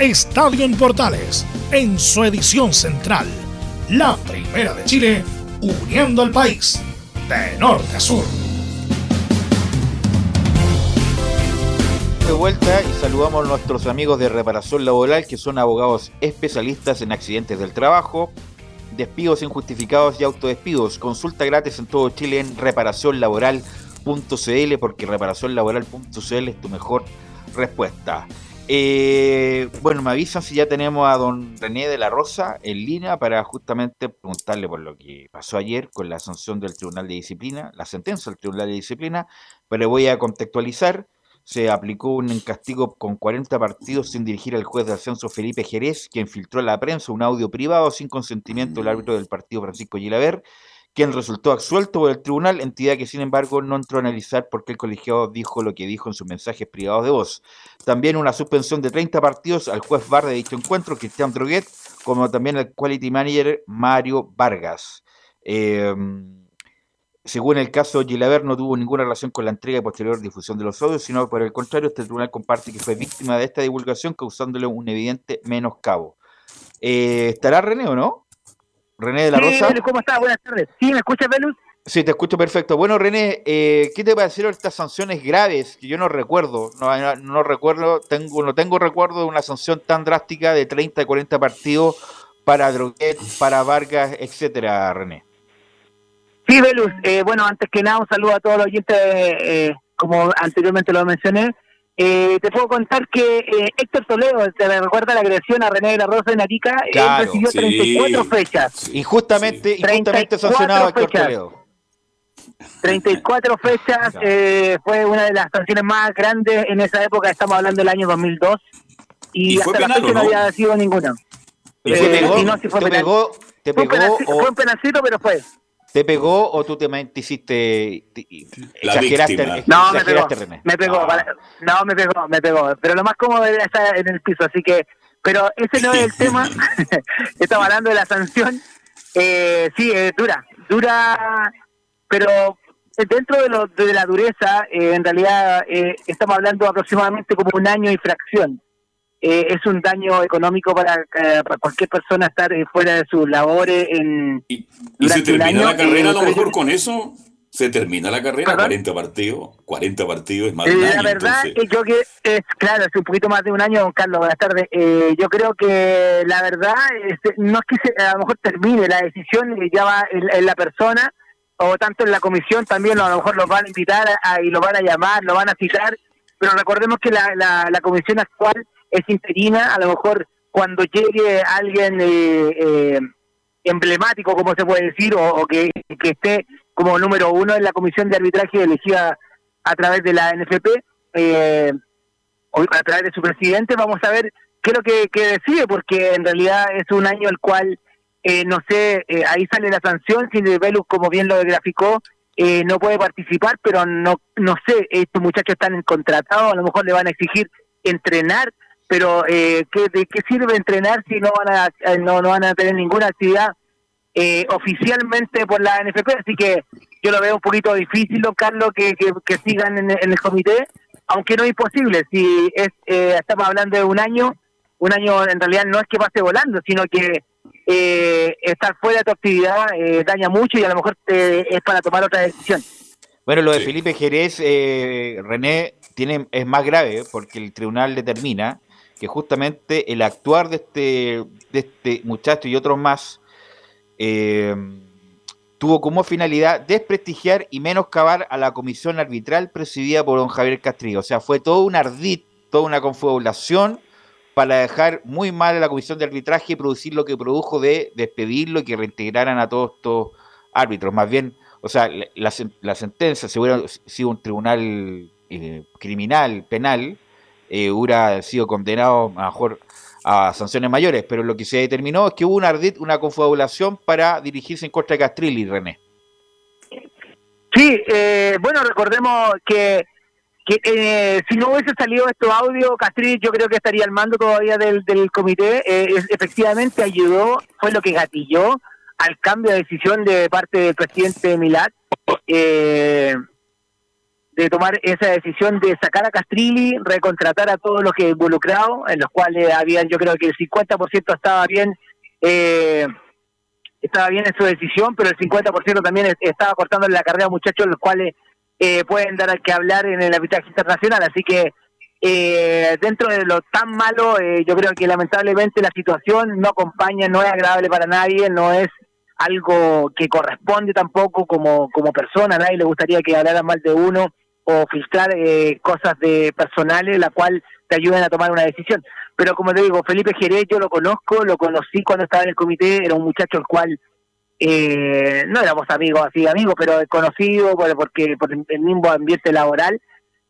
Estadio en Portales en su edición central. La primera de Chile, uniendo al país de norte a sur. De vuelta y saludamos a nuestros amigos de Reparación Laboral que son abogados especialistas en accidentes del trabajo, despidos injustificados y autodespidos. Consulta gratis en todo Chile en reparacionlaboral.cl porque reparacionlaboral.cl es tu mejor respuesta. Eh, bueno, me avisan si ya tenemos a don René de la Rosa en línea para justamente preguntarle por lo que pasó ayer con la sanción del Tribunal de Disciplina, la sentencia del Tribunal de Disciplina, pero voy a contextualizar. Se aplicó un castigo con 40 partidos sin dirigir al juez de ascenso Felipe Jerez, quien filtró a la prensa un audio privado sin consentimiento del árbitro del partido Francisco Gilaver quien resultó absuelto por el tribunal, entidad que sin embargo no entró a analizar por qué el colegiado dijo lo que dijo en sus mensajes privados de voz. También una suspensión de 30 partidos al juez VAR de dicho encuentro, Cristian Droguet, como también al quality manager Mario Vargas. Em, según el caso, Gilaver no tuvo ninguna relación con la entrega y posterior difusión de los audios, sino por el contrario, este tribunal comparte que fue víctima de esta divulgación, causándole un evidente menoscabo. Eh, ¿Estará René o no? René de la Rosa. ¿Cómo estás? Buenas tardes. ¿Sí me escuchas, Velus? Sí, te escucho perfecto. Bueno, René, eh, ¿qué te parecieron estas sanciones graves que yo no recuerdo? No, no, recuerdo, tengo, no tengo recuerdo de una sanción tan drástica de 30 y 40 partidos para Droguet, para Vargas, etcétera, René. Sí, Velus. Eh, bueno, antes que nada, un saludo a todos los oyentes, eh, como anteriormente lo mencioné. Eh, te puedo contar que eh, Héctor Toledo, te recuerda la agresión a René de la Rosa en Arica, él recibió 34 fechas. Y justamente, y justamente sancionado a Héctor Toledo. 34 fechas, eh, fue una de las sanciones más grandes en esa época, estamos hablando del año 2002, y, hasta la fecha no? había sido ninguna. ¿Y te pegó? No, si fue te pegó, te pegó, fue un penalcito, pero fue. ¿Te pegó o tú te, hiciste. La exageraste, no, me pegó, me pegó. Ah. No, me pegó, me pegó. Pero lo más cómodo era estar en el piso, así que. Pero ese no es el tema. Estamos hablando de la sanción. Eh, sí, es dura. Dura, pero dentro de, lo, de la dureza, eh, en realidad eh, estamos hablando aproximadamente como un año y fracción. Eh, es un daño económico para, eh, cualquier persona estar eh, fuera de sus labores en ¿Y, se termina la carrera a lo mejor con eso? ¿Se termina la carrera? 40 partidos, 40 partidos es más de un año, La verdad es yo que es, claro, es un poquito más de un año, don Carlos, buenas tardes. yo creo que la verdad no es que a lo mejor termine, la decisión ya va en, la persona o tanto en la comisión también a lo mejor los van a invitar y lo van a llamar, lo van a citar, pero recordemos que la, la, la comisión actual es interina, a lo mejor cuando llegue alguien eh, eh, emblemático, como se puede decir, o, que, esté como número uno en la comisión de arbitraje elegida a través de la NFP, eh, o a través de su presidente, vamos a ver qué es lo que, decide, porque en realidad es un año el cual, no sé, ahí sale la sanción, si Velus, como bien lo graficó, no puede participar, pero no, no sé, estos muchachos están contratados, a lo mejor le van a exigir entrenar pero eh, ¿qué, ¿de qué sirve entrenar si no van a, eh, no, no van a tener ninguna actividad eh, oficialmente por la NFP? Así que yo lo veo un poquito difícil, don Carlos, que, que, sigan en, el comité, aunque no es imposible. Si es, eh, estamos hablando de un año, un año en realidad no es que pase volando, sino que estar fuera de tu actividad daña mucho y a lo mejor es para tomar otra decisión. Bueno, lo de Felipe Jerez, René, tiene, es más grave porque el tribunal determina que justamente el actuar de este, de este muchacho y otros más eh, tuvo como finalidad desprestigiar y menoscabar a la comisión arbitral presidida por don Javier Castrillo. O sea, fue todo un ardid, toda una confabulación para dejar muy mal a la comisión de arbitraje y producir lo que produjo de despedirlo y que reintegraran a todos estos árbitros. Más bien, o sea, la, sentencia, si hubiera sido un tribunal eh, criminal, penal, eh, hubiera sido condenado a a sanciones mayores, pero lo que se determinó es que hubo una una confabulación para dirigirse en contra de Castrilli, René. Sí, eh, bueno, recordemos que, eh, si no hubiese salido estos audios, Castrilli yo creo que estaría al mando todavía del, comité. Eh, efectivamente ayudó, fue lo que gatilló al cambio de decisión de parte del presidente Milat. Eh, de tomar esa decisión de sacar a Castrilli, recontratar a todos los que involucrados, en los cuales habían, yo creo que el 50% estaba bien, eh, estaba bien en su decisión, pero el 50% también estaba cortando la carrera a muchachos, los cuales eh, pueden dar que hablar en el arbitraje internacional. Así que eh, dentro de lo tan malo, eh, yo creo que lamentablemente la situación no acompaña, no es agradable para nadie, no es algo que corresponde tampoco como, como persona, a nadie le gustaría que hablara mal de uno o filtrar eh, cosas de personales, la cual te ayuden a tomar una decisión. Pero como te digo, Felipe Jerez yo lo conozco, lo conocí cuando estaba en el comité, era un muchacho el cual eh, no éramos amigos así, amigos, pero conocido por, porque por el mismo ambiente laboral.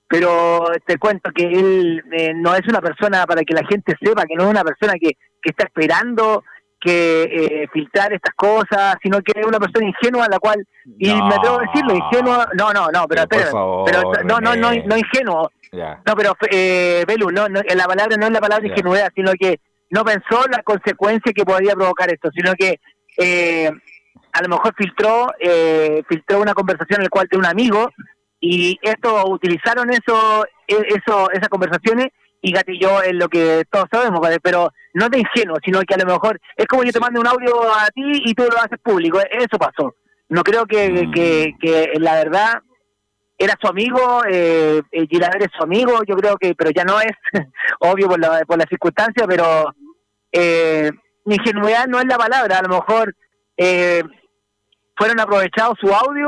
Pero te cuento que él eh, no es una persona para que la gente sepa que no es una persona que, que está esperando que eh, filtrar estas cosas, sino que es una persona ingenua a la cual, y me atrevo a decirlo, ingenua, no, no, no, pero, pero, no, no, no, no ingenuo, no, pero eh, Belu, no, no, la palabra no es la palabra ingenuidad, sino que no pensó la consecuencia que podría provocar esto, sino que eh, a lo mejor filtró, eh, filtró una conversación en la cual tiene un amigo y esto utilizaron eso, e, eso, esas conversaciones y gatilló en lo que todos sabemos, pero no de ingenuo, sino que a lo mejor es como yo te mando un audio a ti y tú lo haces público, eso pasó. No creo que, mm. que, que la verdad era su amigo, eh, Gilaver es su amigo, yo creo que, pero ya no es, obvio por la, por la circunstancia, pero eh, ingenuidad no es la palabra, a lo mejor eh, fueron aprovechados su audio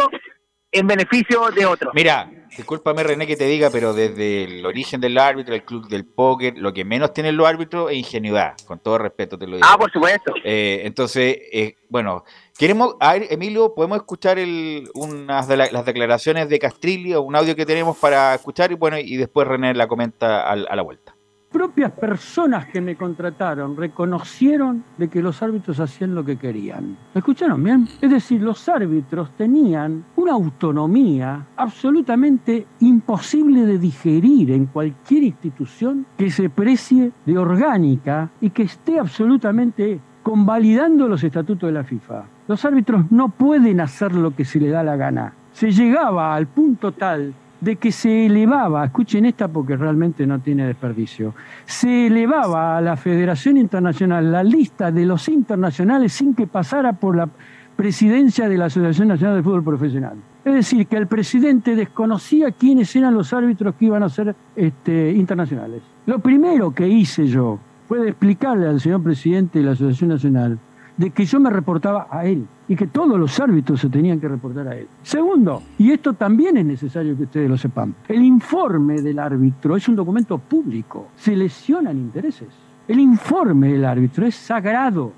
en beneficio de otros. Mira, discúlpame René que te diga, pero desde el origen del árbitro, el club del póker, lo que menos tienen los árbitros es ingenuidad, con todo respeto te lo digo. Ah, por supuesto. Eh, entonces, eh, bueno, queremos, a ver, Emilio, podemos escuchar el, unas de las declaraciones de Castrilli o un audio que tenemos para escuchar y bueno, y después René la comenta a la vuelta propias personas que me contrataron reconocieron de que los árbitros hacían lo que querían. ¿Me escucharon bien? Es decir, los árbitros tenían una autonomía absolutamente imposible de digerir en cualquier institución que se precie de orgánica y que esté absolutamente convalidando los estatutos de la FIFA. Los árbitros no pueden hacer lo que se le da la gana. Se llegaba al punto tal de que se elevaba, escuchen esta porque realmente no tiene desperdicio, se elevaba a la Federación Internacional la lista de los internacionales sin que pasara por la presidencia de la Asociación Nacional de Fútbol Profesional. Es decir, que el presidente desconocía quiénes eran los árbitros que iban a ser este, internacionales. Lo primero que hice yo fue explicarle al señor presidente de la Asociación Nacional de que yo me reportaba a él y que todos los árbitros se tenían que reportar a él. Segundo, y esto también es necesario que ustedes lo sepan, el informe del árbitro es un documento público, se lesionan intereses. El informe del árbitro es sagrado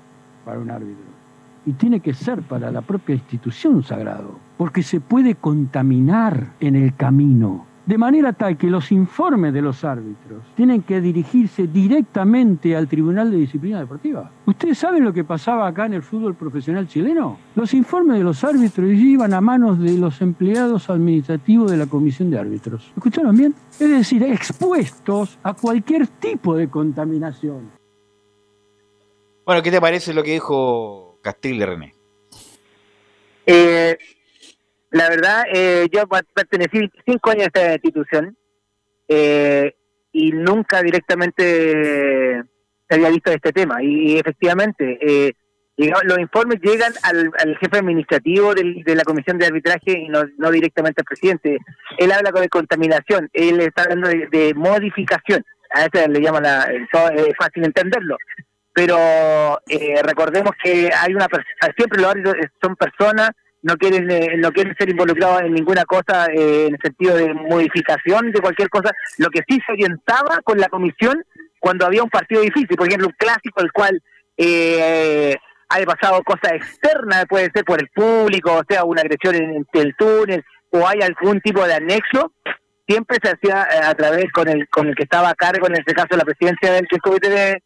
para un árbitro y tiene que ser para la propia institución sagrado, porque se puede contaminar en el camino de manera tal que los informes de los árbitros tienen que dirigirse directamente al Tribunal de Disciplina Deportiva. ¿Ustedes saben lo que pasaba acá en el fútbol profesional chileno? Los informes de los árbitros iban a manos de los empleados administrativos de la Comisión de Árbitros. ¿Escucharon bien? Es decir, expuestos a cualquier tipo de contaminación. Bueno, ¿qué te parece lo que dijo Castillo René? Eh, la verdad, eh, yo pertenecí cinco años a esta institución eh, y nunca directamente se había visto este tema. Y, efectivamente, eh, los informes llegan al, jefe administrativo de la comisión de arbitraje y no, directamente al presidente. Él habla de contaminación, él está hablando de, modificación. A veces le llaman la, es fácil entenderlo. Pero recordemos que hay una siempre los árbitros son personas no quieren eh, no quieren ser involucrados en ninguna cosa eh, en el sentido de modificación de cualquier cosa. Lo que sí se orientaba con la comisión cuando había un partido difícil por ejemplo un clásico el cual eh, haya pasado cosas externas puede ser por el público o sea una agresión en, el túnel o hay algún tipo de anexo siempre se hacía eh, a través con el con el que estaba a cargo en este caso la presidencia del comité de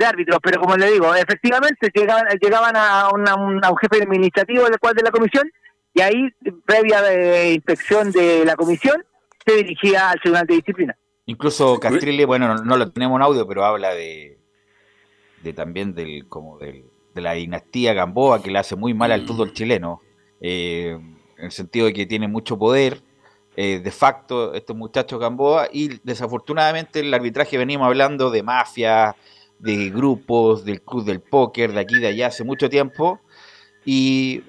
de árbitros, pero como le digo, efectivamente llegaban, llegaban a, un jefe administrativo del cual de la comisión y ahí, previa de inspección de la comisión, se dirigía al tribunal de disciplina. Incluso Castrilli, bueno, no, lo tenemos en audio, pero habla de, de también del como del, de la dinastía Gamboa que le hace muy mal al fútbol chileno, eh, en el sentido de que tiene mucho poder eh, de facto estos muchachos Gamboa y desafortunadamente el arbitraje venimos hablando de mafia, de grupos, del club del póker, de aquí de allá hace mucho tiempo y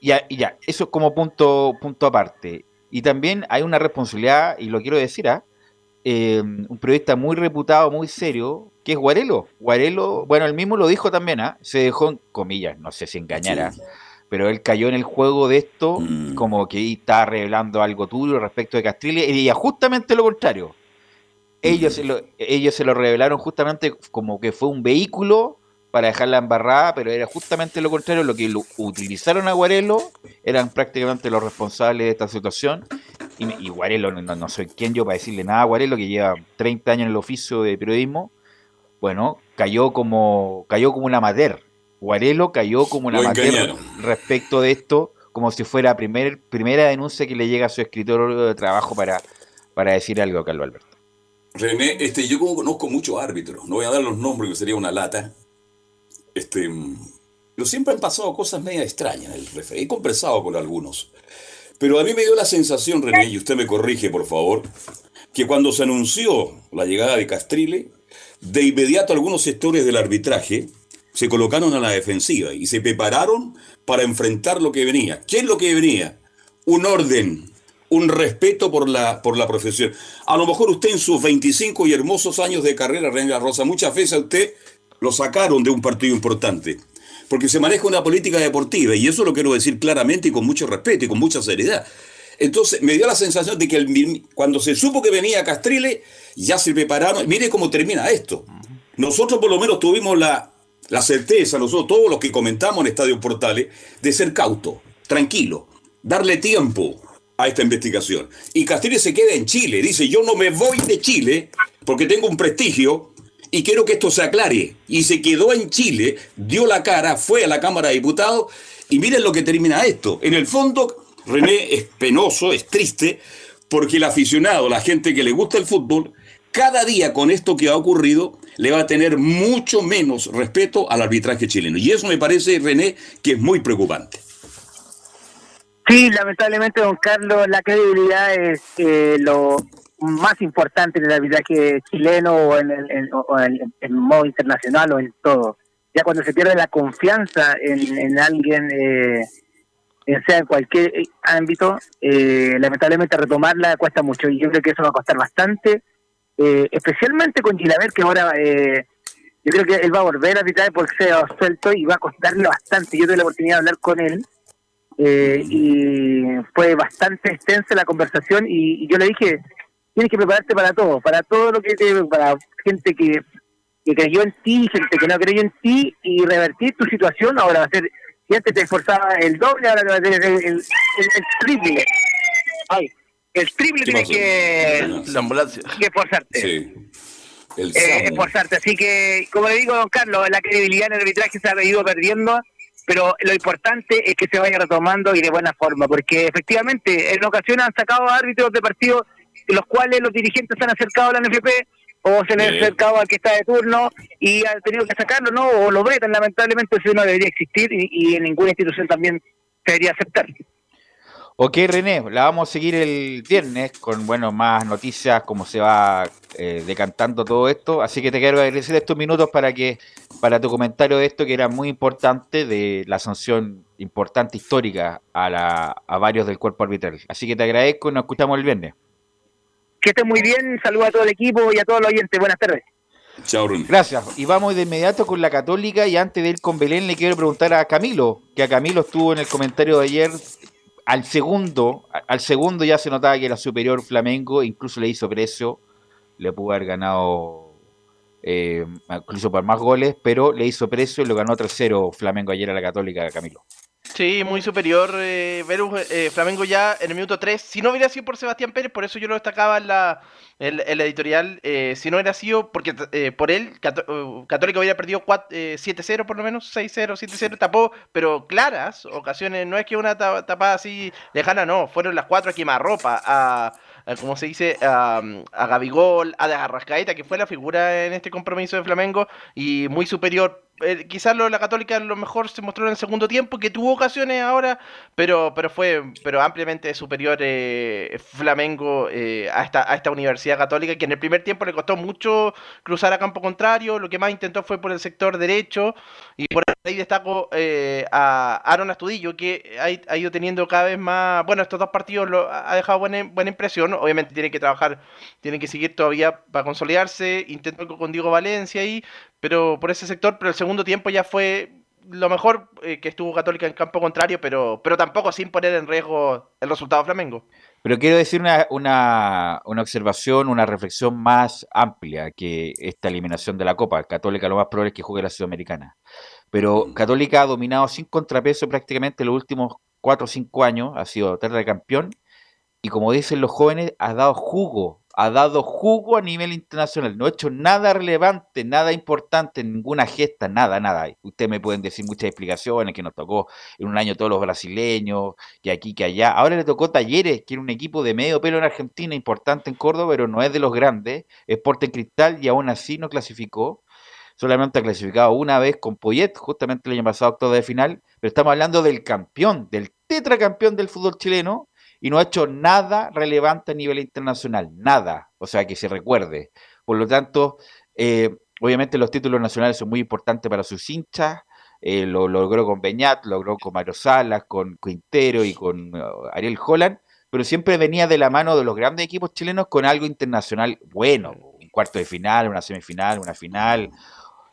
ya, ya, eso es como punto, punto aparte. Y también hay una responsabilidad, y lo quiero decir, ¿ah? eh, un periodista muy reputado, muy serio, que es Guarelo. Guarelo, bueno, él mismo lo dijo también, ¿ah? se dejó en comillas, no sé si engañara, pero él cayó en el juego de esto, Mm. como que está revelando algo tuyo respecto de Castrilli, y justamente lo contrario. Ellos, se lo, ellos se lo revelaron justamente como que fue un vehículo para dejarla embarrada, pero era justamente lo contrario, lo que lo utilizaron a Guarelo, eran prácticamente los responsables de esta situación, y, y Guarelo, no, no soy quien yo para decirle nada a Guarelo, que lleva 30 años en el oficio de periodismo, bueno, cayó como, cayó como un amateur. Guarelo cayó como un Lo amateur respecto de esto, como si fuera primer, primera denuncia que le llega a su escritorio de trabajo para, para decir algo a Carlos Alberto. René, este, yo como conozco muchos árbitros, no voy a dar los nombres que sería una lata. Este, pero siempre han pasado cosas media extrañas el referee. He conversado con algunos. Pero a mí me dio la sensación, René, y usted me corrige, por favor, que cuando se anunció la llegada de Castrile, de inmediato algunos sectores del arbitraje se colocaron a la defensiva y se prepararon para enfrentar lo que venía. ¿Qué es lo que venía? Un orden, un respeto por la, por la profesión. A lo mejor usted en sus 25 y hermosos años de carrera, Reina Rosa, muchas veces a usted lo sacaron de un partido importante. Porque se maneja una política deportiva, y eso lo quiero decir claramente y con mucho respeto y con mucha seriedad. Entonces me dio la sensación de que el- cuando se supo que venía Castrile, ya se prepararon. Mire cómo termina esto. Nosotros por lo menos tuvimos la, la certeza, nosotros todos los que comentamos en Estadio Portales, de ser cauto, tranquilo, darle tiempo a esta investigación. Y Castrile se queda en Chile, dice, yo no me voy de Chile porque tengo un prestigio y quiero que esto se aclare. Y se quedó en Chile, dio la cara, fue a la Cámara de Diputados y miren lo que termina esto. En el fondo, René es penoso, es triste, porque el aficionado, la gente que le gusta el fútbol, cada día con esto que ha ocurrido, le va a tener mucho menos respeto al arbitraje chileno. Y eso me parece, René, que es muy preocupante. Sí, lamentablemente, don Carlos, la credibilidad es eh, lo más importante en el arbitraje chileno o en el, en- o en- modo internacional o en todo. Ya cuando se pierde la confianza en, en alguien, eh, sea en cualquier eh, ámbito, eh, lamentablemente retomarla cuesta mucho y yo creo que eso va a costar bastante, eh, especialmente con Gilaver, que ahora eh, yo creo que él va a volver a arbitrar porque se suelto y va a costarle bastante. Yo tuve la oportunidad de hablar con él eh, y fue bastante extensa la conversación y, y yo le dije tienes que prepararte para todo para todo lo que te, para gente que, que creyó en ti gente que no creyó en ti y revertir tu situación ahora va a ser si antes te esforzaba el doble ahora te va a ser el, el, el- el triple ay el triple ¿Qué tienes pasó? que La ambulancia. que esforzarte Sí. El eh, esforzarte. Así que, como le digo, don Carlos, la credibilidad en el arbitraje se ha ido perdiendo, pero lo importante es que se vaya retomando y de buena forma, porque efectivamente en ocasiones han sacado árbitros de partidos los cuales los dirigentes se han acercado a la NFP o se le han Bien. acercado al que está de turno y han tenido que sacarlo, ¿no? O lo vetan, lamentablemente eso no debería existir y, y en ninguna institución también se debería aceptar. Ok, René, la vamos a seguir el viernes con bueno más noticias, cómo se va eh, decantando todo esto. Así que te quiero agradecer estos minutos para que para tu comentario de esto que era muy importante de la sanción importante histórica a, la, a varios del cuerpo arbitral. Así que te agradezco y nos escuchamos el viernes. Que estén muy bien, saludos a todo el equipo y a todos los oyentes. Buenas tardes. Chao, René. Gracias. Y vamos de inmediato con la Católica y antes de ir con Belén le quiero preguntar a Camilo, que a Camilo estuvo en el comentario de ayer al segundo, al segundo ya se notaba que era superior Flamengo, incluso le hizo precio, le pudo haber ganado eh, incluso por más goles, pero le hizo precio y lo ganó 3-0 Flamengo ayer a la Católica, Camilo. Sí, muy superior. Eh, Verus, eh, Flamengo ya en el minuto 3. Si no hubiera sido por Sebastián Pérez, por eso yo lo destacaba en la, en, en editorial. eh, si no hubiera sido porque eh, por él, eh, Católica hubiera perdido cuat- eh, 7-0 por lo menos, 6-0, 7-0, tapó, pero claras ocasiones. No es que una ta- tapada así lejana, no. Fueron las cuatro a quemarropa, a, a como se dice, a, a Gabigol, a Arrascaeta, que fue la figura en este compromiso de Flamengo, y muy superior eh, quizás lo, la Católica lo mejor se mostró en el segundo tiempo, que tuvo ocasiones ahora, pero, pero fue pero ampliamente superior eh, Flamengo eh, a, esta, a esta Universidad Católica, que en el primer tiempo le costó mucho cruzar a campo contrario, lo que más intentó fue por el sector derecho, y por ahí destaco a Aaron Astudillo, que ha, ha, ido teniendo cada vez más, bueno, estos dos partidos lo, ha dejado buena, buena impresión, obviamente tiene que trabajar, tiene que seguir todavía para consolidarse, intentó con Diego Valencia ahí, pero por ese sector, pero el segundo tiempo ya fue lo mejor eh, que estuvo Católica en campo contrario, pero, pero tampoco sin poner en riesgo el resultado Flamengo. Pero quiero decir una, una, una, observación, una reflexión más amplia que esta eliminación de la Copa. Católica lo más probable es que juegue la Sudamericana. Pero Católica ha dominado sin contrapeso prácticamente los últimos 4 o 5 años, ha sido de campeón, y como dicen los jóvenes, ha dado jugo ha dado jugo a nivel internacional, no ha hecho nada relevante, nada importante, ninguna gesta, nada, nada. Ustedes me pueden decir muchas explicaciones, que nos tocó en un año todos los brasileños, que aquí, que allá. Ahora le tocó Talleres, que era un equipo de medio pelo en Argentina, importante en Córdoba, pero no es de los grandes, es Porte Cristal y aún así no clasificó. Solamente ha clasificado una vez con Poyet, justamente el año pasado, octavo de final, pero estamos hablando del campeón, del tetracampeón del fútbol chileno, y no ha hecho nada relevante a nivel internacional, nada, o sea, que se recuerde. Por lo tanto, eh, obviamente los títulos nacionales son muy importantes para sus hinchas, eh, lo logró con Beñat, lo logró con Mario Salas, con Quintero y con uh, Ariel Holland, pero siempre venía de la mano de los grandes equipos chilenos con algo internacional bueno, un cuarto de final, una semifinal, una final,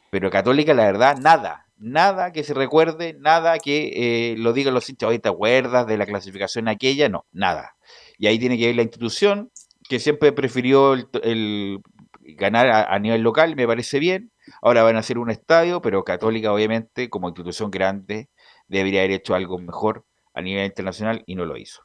pero Católica la verdad, nada, nada que se recuerde, nada que eh, lo digan los hinchas, hoy te acuerdas de la clasificación aquella, no, nada. Y ahí tiene que ver la institución, que siempre prefirió el, ganar a, nivel local, me parece bien. Ahora van a hacer un estadio, pero Católica, obviamente, como institución grande, debería haber hecho algo mejor a nivel internacional y no lo hizo.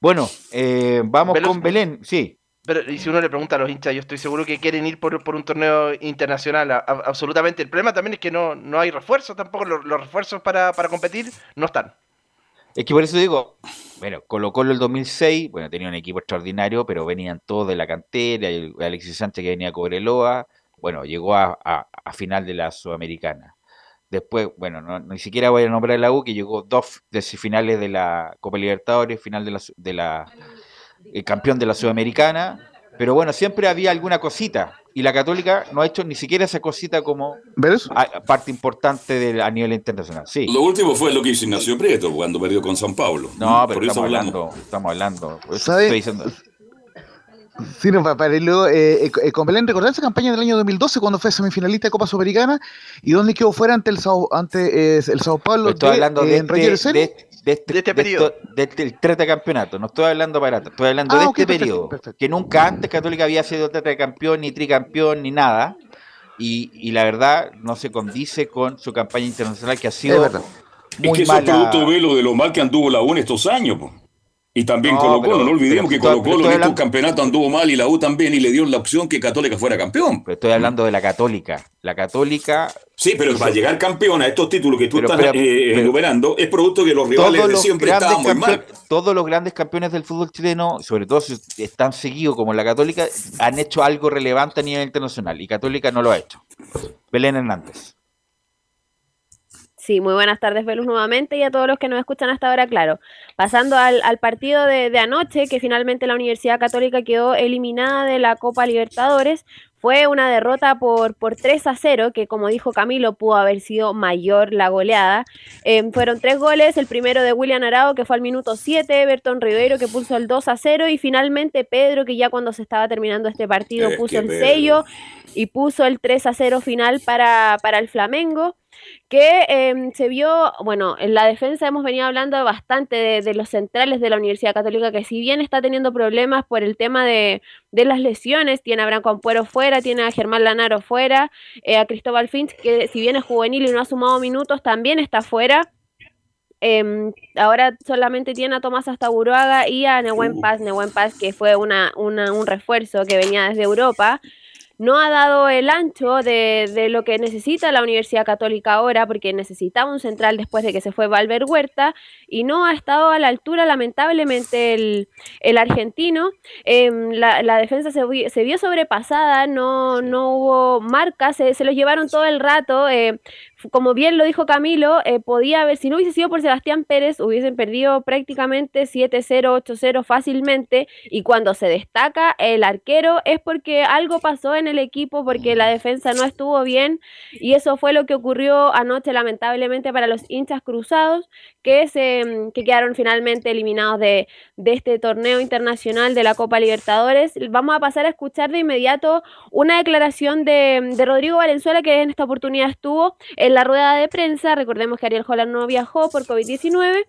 Bueno, eh, vamos con Belén, sí. Pero y si uno le pregunta a los hinchas, yo estoy seguro que quieren ir por, un torneo internacional, absolutamente. El problema también es que no, no hay refuerzos tampoco, los, refuerzos para, competir no están. Es que por eso digo, bueno, Colo Colo el 2006, bueno, tenía un equipo extraordinario, pero venían todos de la cantera, Alexis Sánchez que venía a Cobreloa, bueno, llegó a, final de la Sudamericana. Después, bueno, no, ni siquiera voy a nombrar la U, que llegó dos de finales de la Copa Libertadores, final de la, de la el campeón de la Sudamericana, pero bueno, siempre había alguna cosita. Y la Católica no ha hecho ni siquiera esa cosita como parte importante de, a nivel internacional. Sí. Lo último fue lo que hizo Ignacio Prieto cuando perdió con San Paulo. No, pero estamos hablando, estamos hablando. Estoy diciendo. Sí, no, para, luego, eh, eh, eh, con Belén, recordar esa campaña del año 2012 cuando fue semifinalista de Copa Sudamericana y dónde quedó fuera ante el Sao, ante, el Sao Paulo. Estoy hablando de, de, de este, de este periodo. De este, campeonato. No estoy hablando para estoy hablando ah, de este periodo. Que nunca antes Católica había sido campeón, ni tricampeón, ni nada. Y, y, la verdad no se condice con su campaña internacional que ha sido. Es, muy es que eso es producto velo de lo mal que anduvo la U en estos años. Y también no, Colo Colo, no olvidemos que Colo Colo en estos campeonatos anduvo mal y la U también y le dio la opción que Católica fuera campeón. Pero estoy hablando de la Católica. La Católica. Sí, pero para llegar campeón a estos títulos que tú estás eh, enumerando, es producto que los rivales de siempre estaban muy mal. Todos los grandes campeones del fútbol chileno, sobre todo si están seguidos como la Católica, han hecho algo relevante a nivel internacional y Católica no lo ha hecho. Belén Hernández. Sí, muy buenas tardes, Velus, nuevamente y a todos los que nos escuchan hasta ahora, claro. Pasando al, partido de, anoche, que finalmente la Universidad Católica quedó eliminada de la Copa Libertadores, fue una derrota por, por 3 a 0, que como dijo Camilo, pudo haber sido mayor la goleada. Em, fueron tres goles, el primero de William Arao, que fue al minuto 7, Bertón Ribeiro, que puso el 2 a 0, y finalmente Pedro, que ya cuando se estaba terminando este partido, puso el sello y puso el 3 a 0 final para, para el Flamengo que em, se vio, bueno, en la defensa hemos venido hablando bastante de, los centrales de la Universidad Católica, que si bien está teniendo problemas por el tema de, las lesiones, tiene a Branco Ampuero fuera, tiene a Germán Lanaro fuera, eh, a Cristóbal Finch, que si bien es juvenil y no ha sumado minutos, también está fuera. Em, ahora solamente tiene a Tomás Astaburuaga y a Nehuen Paz, Nehuen Paz que fue una, un refuerzo que venía desde Europa no ha dado el ancho de, lo que necesita la Universidad Católica ahora, porque necesitaba un central después de que se fue Valver Huerta, y no ha estado a la altura, lamentablemente, el, argentino. Em, la, defensa se, vio sobrepasada, no, no hubo marcas, se, los llevaron todo el rato. Eh, como bien lo dijo Camilo, eh, podía haber, si no hubiese sido por Sebastián Pérez, hubiesen perdido prácticamente 7-0, 8-0 fácilmente. Y cuando se destaca el arquero es porque algo pasó en el equipo, porque la defensa no estuvo bien. Y eso fue lo que ocurrió anoche, lamentablemente, para los hinchas cruzados, que, se, mm, que quedaron finalmente eliminados de, de este torneo internacional de la Copa Libertadores. Vamos a pasar a escuchar de inmediato una declaración de, de Rodrigo Valenzuela, que en esta oportunidad estuvo en la rueda de prensa, recordemos que Ariel Holland no viajó por COVID-19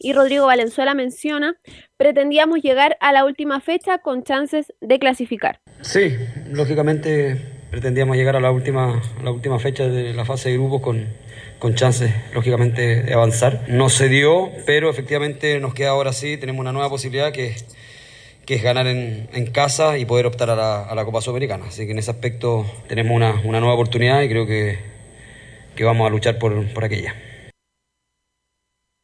y Rodrigo Valenzuela menciona, pretendíamos llegar a la última fecha con chances de clasificar. Sí, lógicamente pretendíamos llegar a la última, la última fecha de la fase de grupos con, con chances, lógicamente, de avanzar. No se dio, pero efectivamente nos queda ahora sí, tenemos una nueva posibilidad que, que es ganar en, en casa y poder optar a la, a la Copa Sudamericana. Así que en ese aspecto tenemos una, una nueva oportunidad y creo que que vamos a luchar por, por aquella.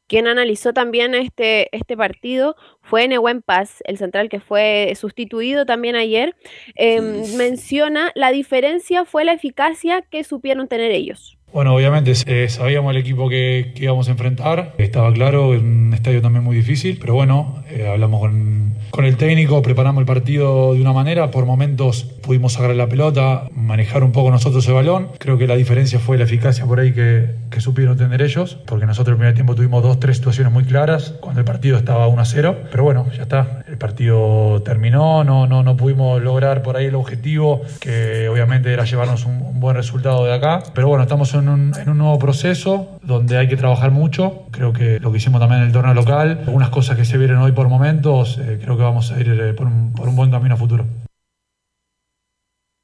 Quien analizó también este, este partido fue Nehuen Paz, el central que fue sustituido también ayer. Eh, menciona la diferencia fue la eficacia que supieron tener ellos. Bueno, obviamente eh, sabíamos el equipo que, íbamos a enfrentar, estaba claro, un estadio también muy difícil, pero bueno, eh, hablamos con, el técnico, preparamos el partido de una manera, por momentos pudimos agarrar la pelota, manejar un poco nosotros el balón, creo que la diferencia fue la eficacia por ahí que, que supieron tener ellos, porque nosotros el primer tiempo tuvimos dos, tres situaciones muy claras, cuando el partido estaba 1 a 0, pero bueno, ya está, el partido terminó, no, no, no pudimos lograr por ahí el objetivo, que obviamente era llevarnos un, un buen resultado de acá, pero bueno, estamos en en un, nuevo proceso donde hay que trabajar mucho. Creo que lo que hicimos también en el torneo local, algunas cosas que se vieron hoy por momentos, eh, creo que vamos a ir eh, por, un, por, un, buen camino a futuro.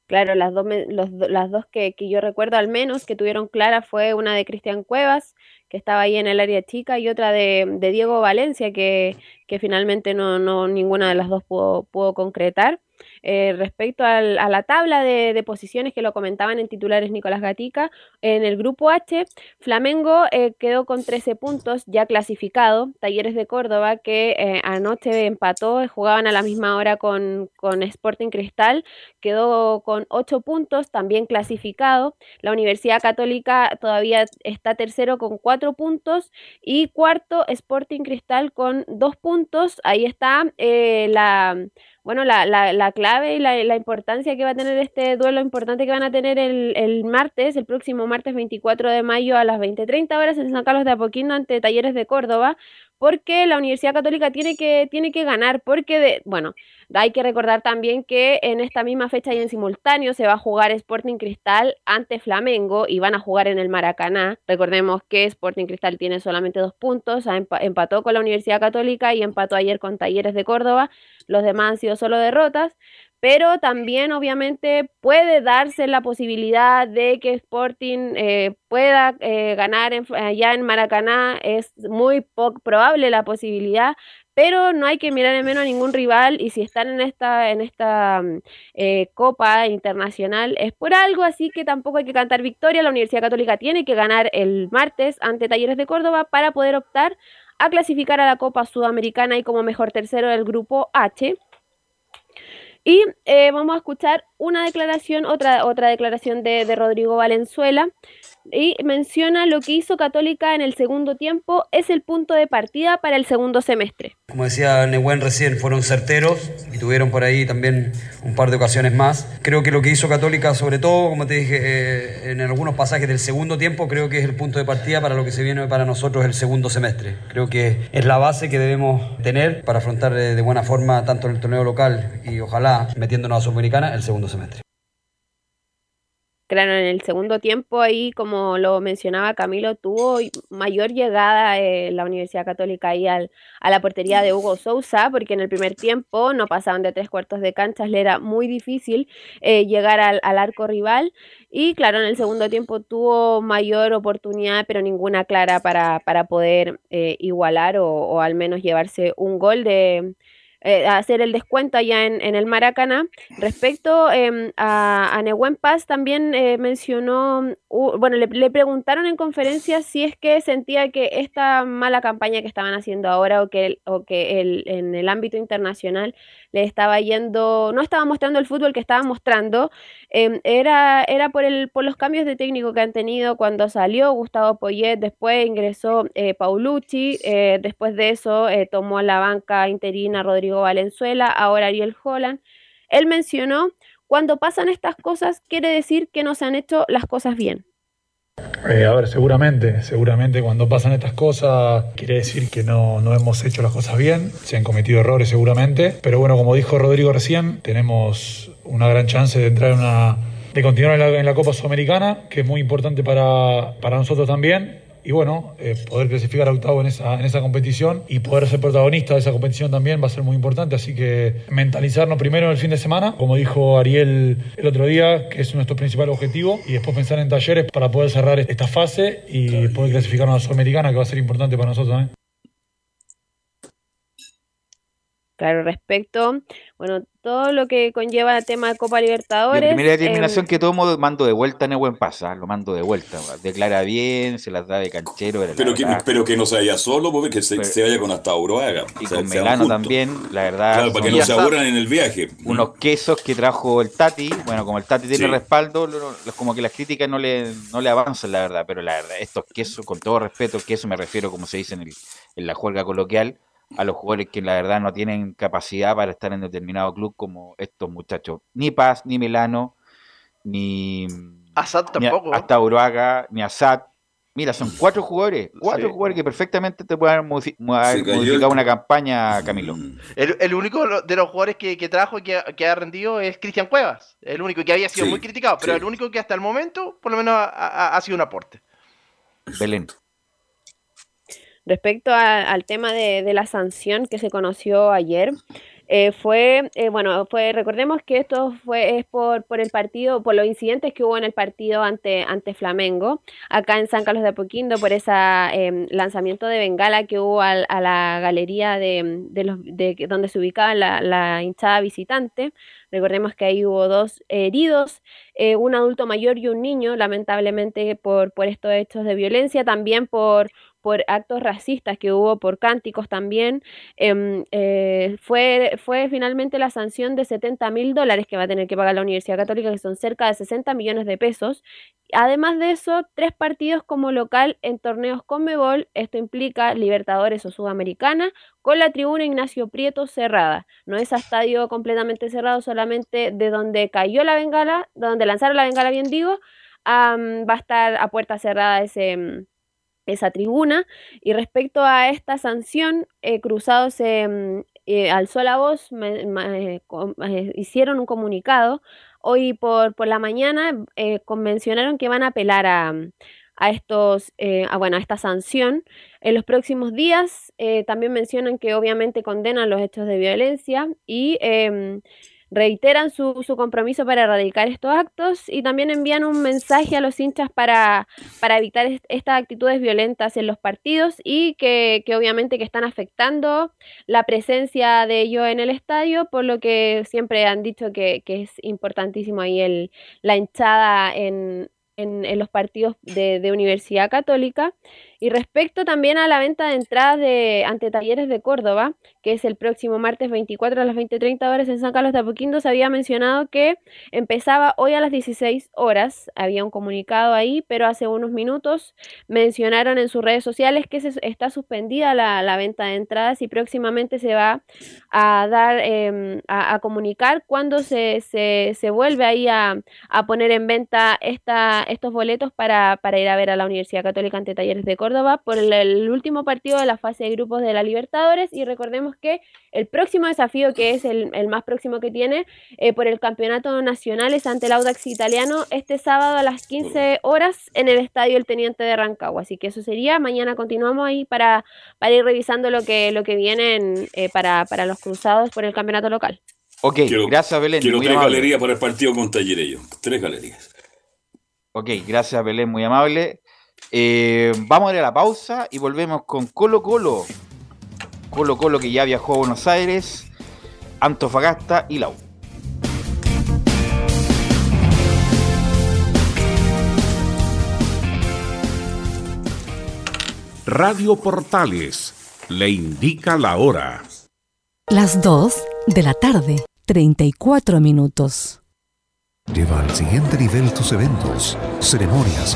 Claro, las dos, los, las dos que, yo recuerdo al menos que tuvieron clara fue una de Cristian Cuevas, que estaba ahí en el área chica, y otra de, Diego Valencia, que, que finalmente no, no, ninguna de las dos pudo, pudo concretar. Eh, respecto al, a la tabla de, posiciones que lo comentaban en titulares Nicolás Gatica, en el grupo H, Flamengo eh, quedó con 13 puntos ya clasificado, Talleres de Córdoba que eh, anoche empató, jugaban a la misma hora con, con Sporting Cristal, quedó con 8 puntos, también clasificado, la Universidad Católica todavía está tercero con 4 puntos y cuarto Sporting Cristal con 2 puntos, ahí está la bueno, la, la, la clave y la, la, importancia que va a tener este duelo importante que van a tener el, el martes, el próximo martes 24 de mayo a las 20.30 horas en San Carlos de Apoquindo ante Talleres de Córdoba, porque la Universidad Católica tiene que, tiene que ganar, porque, de, bueno, hay que recordar también que en esta misma fecha y en simultáneo se va a jugar Sporting Cristal ante Flamengo y van a jugar en el Maracaná. Recordemos que Sporting Cristal tiene solamente dos puntos, empató con la Universidad Católica y empató ayer con Talleres de Córdoba. Los demás han sido solo derrotas pero también obviamente puede darse la posibilidad de que Sporting eh, pueda eh, ganar en, allá en Maracaná, es muy poco probable la posibilidad, pero no hay que mirar en menos a ningún rival y si están en esta, en esta eh, Copa Internacional es por algo, así que tampoco hay que cantar victoria, la Universidad Católica tiene que ganar el martes ante Talleres de Córdoba para poder optar a clasificar a la Copa Sudamericana y como mejor tercero del grupo H. Y eh, vamos a escuchar una declaración, otra, otra declaración de, de, Rodrigo Valenzuela, y menciona lo que hizo Católica en el segundo tiempo es el punto de partida para el segundo semestre. Como decía Nehuen recién, fueron certeros y tuvieron por ahí también un par de ocasiones más. Creo que lo que hizo Católica, sobre todo, como te dije, eh, en algunos pasajes del segundo tiempo, creo que es el punto de partida para lo que se viene para nosotros el segundo semestre. Creo que es la base que debemos tener para afrontar de, de buena forma tanto en el torneo local y ojalá metiéndonos a Sudamericana el segundo semestre. Claro, en el segundo tiempo ahí, como lo mencionaba Camilo, tuvo mayor llegada eh, la Universidad Católica ahí al, a la portería de Hugo Sousa, porque en el primer tiempo no pasaban de tres cuartos de canchas, le era muy difícil eh, llegar al, al, arco rival. Y claro, en el segundo tiempo tuvo mayor oportunidad, pero ninguna clara para, para poder eh, igualar o, o, al menos llevarse un gol de, eh, hacer el descuento allá en, en el Maracaná. Respecto em, a, a Paz, también eh, mencionó, bueno, le, le preguntaron en conferencia si es que sentía que esta mala campaña que estaban haciendo ahora o que, o que el, en el ámbito internacional le estaba yendo, no estaba mostrando el fútbol que estaba mostrando, em, era, era por, el, por los cambios de técnico que han tenido cuando salió Gustavo Poyet, después ingresó eh, Paulucci, después de eso tomó la banca interina Rodrigo Valenzuela, ahora Ariel Holland. Él mencionó, cuando pasan estas cosas quiere decir que no se han hecho las cosas bien. Eh, a ver, seguramente, seguramente cuando pasan estas cosas quiere decir que no, no hemos hecho las cosas bien, se han cometido errores seguramente, pero bueno, como dijo Rodrigo recién, tenemos una gran chance de entrar en una, de continuar en la, en la Copa Sudamericana, que es muy importante para, para nosotros también. Y bueno, eh, poder clasificar a octavo en esa, en esa competición y poder ser protagonista de esa competición también va a ser muy importante. Así que mentalizarnos primero en el fin de semana, como dijo Ariel el otro día, que es nuestro principal objetivo, y después pensar en talleres para poder cerrar esta fase y poder clasificarnos a la Sudamericana, que va a ser importante para nosotros también. Claro, respecto, bueno, todo lo que conlleva el tema de Copa La Libertadores. primera determinación em, que tomo, mando de vuelta a Nehuen Pasa, lo mando de vuelta. Declara bien, se las da de canchero. pero que, pero que no se vaya solo, porque que se, se vaya con hasta Uruaga. y O sea, con Melano también, la verdad. Claro, para que no se aburran en el viaje. Unos quesos que trajo el Tati. Bueno, como el Tati tiene Sí. respaldo, como que las críticas no le, no le avanzan, la verdad. Pero la verdad, estos quesos, con todo respeto, queso me refiero, como se dice en, el- en la juerga coloquial, a los jugadores que la verdad no tienen capacidad para estar en determinado club como estos muchachos. Ni Paz, ni Melano, ni. Assad ni a- tampoco. hasta Uruaga, ni Assad. Mira, son cuatro jugadores, cuatro Sí. jugadores que perfectamente te pueden haber modifi- haber cayó modificado el- una campaña, Camilo. El, el único de los jugadores que, que trajo y que, ha- que ha rendido es Cristian Cuevas. El único que había sido Sí, muy criticado, pero sí. el único que hasta el momento, por lo menos, ha, ha- ha sido un aporte. Belén. Respecto a- al tema de, la sanción que se conoció ayer, eh, fue, eh, bueno, fue, recordemos que esto fue es por, por el partido, por los incidentes que hubo en el partido ante, ante Flamengo, acá en San Carlos de Apoquindo, por ese lanzamiento de bengala que hubo al- a, la galería de, los, de donde se ubicaba la, la hinchada visitante. Recordemos que ahí hubo dos heridos, eh, un adulto mayor y un niño, lamentablemente por, por estos hechos de violencia, también por, por actos racistas que hubo, por cánticos también. Em, eh, fue, fue finalmente la sanción de 70 mil dólares que va a tener que pagar la Universidad Católica, que son cerca de 60 millones de pesos. Además de eso, tres partidos como local en torneos Conmebol, esto implica Libertadores o Sudamericana, con la tribuna Ignacio Prieto cerrada. No es a estadio completamente cerrado, solamente de donde cayó la bengala, de donde lanzaron la bengala, bien digo, va a estar a puerta cerrada ese, esa tribuna. Y respecto a esta sanción, eh, Cruzado se mm, eh, alzó la voz, eh, eh, hicieron un comunicado. Hoy por, por la mañana eh, convencionaron que van a apelar a, a estos, eh, bueno, a esta sanción. En los próximos días eh, también mencionan que obviamente condenan los hechos de violencia y em, reiteran su, su compromiso para erradicar estos actos y también envían un mensaje a los hinchas para, para evitar est- estas actitudes violentas en los partidos y que, que obviamente que están afectando la presencia de ellos en el estadio, por lo que siempre han dicho que, que es importantísimo ahí el, la hinchada en, en, los partidos de Universidad Católica. Y respecto también a la venta de entradas de ante Talleres de Córdoba, que es el próximo martes 24 a las 20.30 horas en San Carlos de Apoquindo, se había mencionado que empezaba hoy a las 16 horas. Había un comunicado ahí, pero hace unos minutos mencionaron en sus redes sociales que se, está suspendida la, venta de entradas y próximamente se va a dar em, a, comunicar cuando se, se, se vuelve ahí a, a poner en venta esta, estos boletos para, para ir a ver a la Universidad Católica ante Talleres de Córdoba por el, el último partido de la fase de grupos de la Libertadores y recordemos que el próximo desafío que es el, el más próximo que tiene eh, por el campeonato nacional es ante el Audax italiano este sábado a las 15 horas en el estadio El Teniente de Rancagua así que eso sería mañana continuamos ahí para, para ir revisando lo que, lo que viene en, eh, para, para los cruzados por el campeonato local Ok, gracias Belén. Quiero muy tres amable. galerías para el partido con Talleres. Tres galerías. Ok, gracias Belén, muy amable. Eh, vamos a ir a la pausa y volvemos con Colo Colo. Colo Colo que ya viajó a Buenos Aires Antofagasta y Lau. Radio Portales le indica la hora. Las 2 de la tarde, 34 minutos. Lleva al siguiente nivel tus eventos, ceremonias,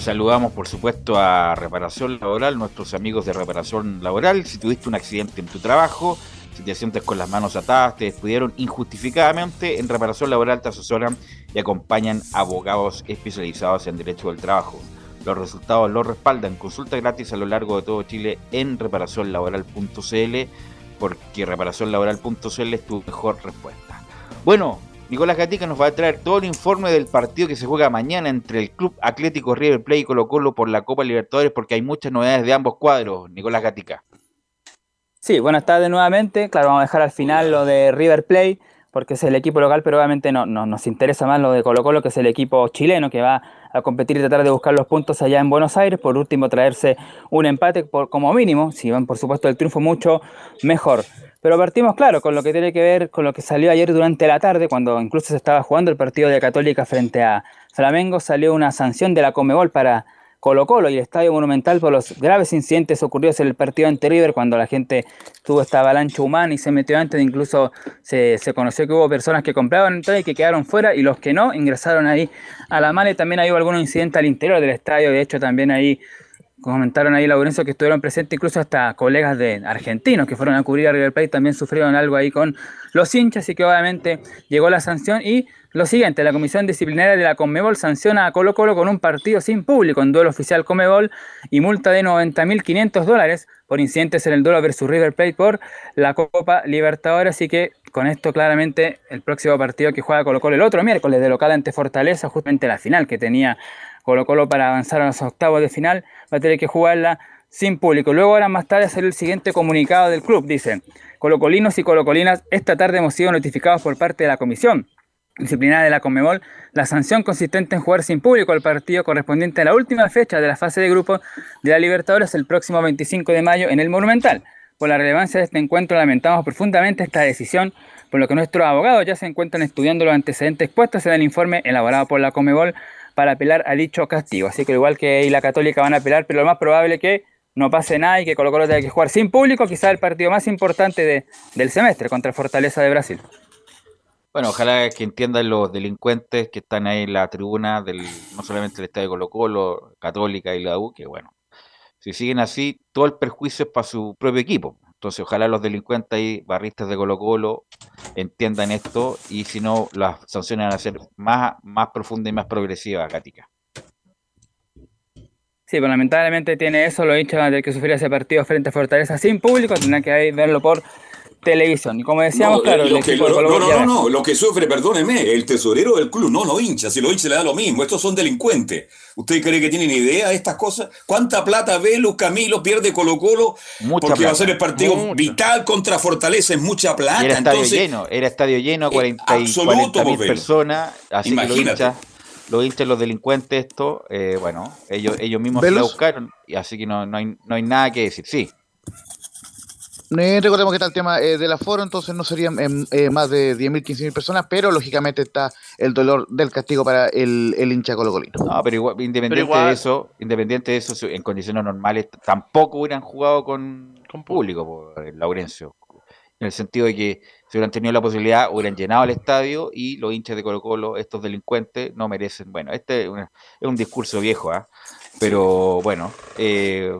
Saludamos, por supuesto, a Reparación Laboral, nuestros amigos de Reparación Laboral. Si tuviste un accidente en tu trabajo, si te sientes con las manos atadas, te despidieron injustificadamente, en Reparación Laboral te asesoran y acompañan abogados especializados en derecho del trabajo. Los resultados los respaldan. Consulta gratis a lo largo de todo Chile en reparacionlaboral.cl porque reparacionlaboral.cl es tu mejor respuesta. Bueno, Nicolás Gatica nos va a traer todo el informe del partido que se juega mañana entre el Club Atlético River Plate y Colo Colo por la Copa Libertadores porque hay muchas novedades de ambos cuadros. Nicolás Gatica. Sí, buenas tardes nuevamente. Claro, vamos a dejar al final lo de River Plate porque es el equipo local, pero obviamente no, no, nos interesa más lo de Colo Colo, que es el equipo chileno que va a competir y tratar de buscar los puntos allá en Buenos Aires. Por último, traerse un empate por, como mínimo. Si van, por supuesto, el triunfo mucho mejor. Pero partimos, claro, con lo que tiene que ver con lo que salió ayer durante la tarde, cuando incluso se estaba jugando el partido de Católica frente a Flamengo, salió una sanción de la Comebol para Colo Colo y el Estadio Monumental por los graves incidentes ocurridos en el partido ante River cuando la gente tuvo esta avalancha humana y se metió antes, incluso se, se conoció que hubo personas que compraban entradas y que quedaron fuera y los que no ingresaron ahí a la mala y también hay algunos incidentes al interior del estadio, de hecho también ahí comentaron ahí Laurencio que estuvieron presentes incluso hasta colegas de argentinos que fueron a cubrir a River Plate también sufrieron algo ahí con los hinchas y que obviamente llegó la sanción y lo siguiente, la Comisión Disciplinaria de la Conmebol sanciona a Colo Colo con un partido sin público en duelo oficial Conmebol y multa de 90.500 dólares por incidentes en el duelo versus River Plate por la Copa Libertadores. Así que con esto claramente el próximo partido que juega Colo Colo el otro miércoles de local ante Fortaleza, justamente la final que tenía Colo Colo para avanzar a los octavos de final, va a tener que jugarla sin público. Luego ahora más tarde hacer el siguiente comunicado del club. Dicen, colocolinos y colocolinas, esta tarde hemos sido notificados por parte de la comisión disciplinaria de la Conmebol la sanción consistente en jugar sin público el partido correspondiente a la última fecha de la fase de grupo de la Libertadores el próximo 25 de mayo en el Monumental. Por la relevancia de este encuentro lamentamos profundamente esta decisión, por lo que nuestros abogados ya se encuentran estudiando los antecedentes expuestos en el informe elaborado por la Conmebol para apelar a dicho castigo. Así que igual que ahí la Católica van a apelar, pero lo más probable es que no pase nada y que Colo Colo tenga que jugar sin público, quizá el partido más importante de, del semestre contra Fortaleza de Brasil. Bueno, ojalá que entiendan los delincuentes que están ahí en la tribuna del no solamente del Estadio Colo Colo, Católica y la U, que bueno, si siguen así, todo el perjuicio es para su propio equipo. Entonces, ojalá los delincuentes y barristas de Colo Colo entiendan esto y si no, las sanciones van a ser más, más profundas y más progresivas, Gatica. Sí, pues lamentablemente tiene eso, lo dicho de que sufrir ese partido frente a Fortaleza sin público, tendrá que verlo por televisión. Y como decíamos, no, claro, lo que, de no, no, no, no, lo que sufre, perdóneme, el tesorero del club, no los hinchas, si los hinchas le da lo mismo, estos son delincuentes. ¿Usted cree que tienen idea de estas cosas? ¿Cuánta plata ve Luz Camilo, pierde Colo Colo? Mucha porque va a ser el partido Mucha. vital contra Fortaleza, es mucha plata. Y era estadio Entonces, lleno, era estadio lleno, 40 y absoluto, 40 mil personas, así que los Imagínate. hinchas, los hinchas, los delincuentes, esto, eh, bueno, ellos, ellos mismos se la ¿Velos? buscaron, y así que no, no, hay, no hay nada que decir, sí. Eh, recordemos que está el tema eh, del aforo, entonces no serían em, eh, más de 10.000, 15.000 personas, pero lógicamente está el dolor del castigo para el, el hincha colocolino. No, pero igual, independiente de eso, independiente de eso, en condiciones normales tampoco hubieran jugado con, público, por Laurencio. En el sentido de que si hubieran tenido la posibilidad, hubieran llenado el estadio y los hinchas de Colo Colo, estos delincuentes, no merecen. Bueno, este es, una- es un discurso viejo, ¿ah? Pero bueno, eh,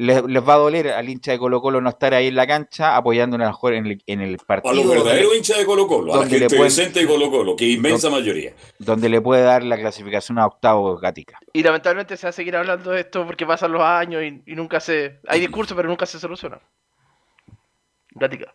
les, les va a doler al hincha de Colo Colo no estar ahí en la cancha apoyando en el, en el, en el a partido. los donde- verdaderos hinchas de Colo Colo, a la donde gente decente de Colo Colo, que es inmensa mayoría. donde le puede dar la clasificación a octavo Gatica. Y lamentablemente se va a seguir hablando de esto porque pasan los años y, y nunca se. Hay discursos, pero nunca se soluciona. Gatica.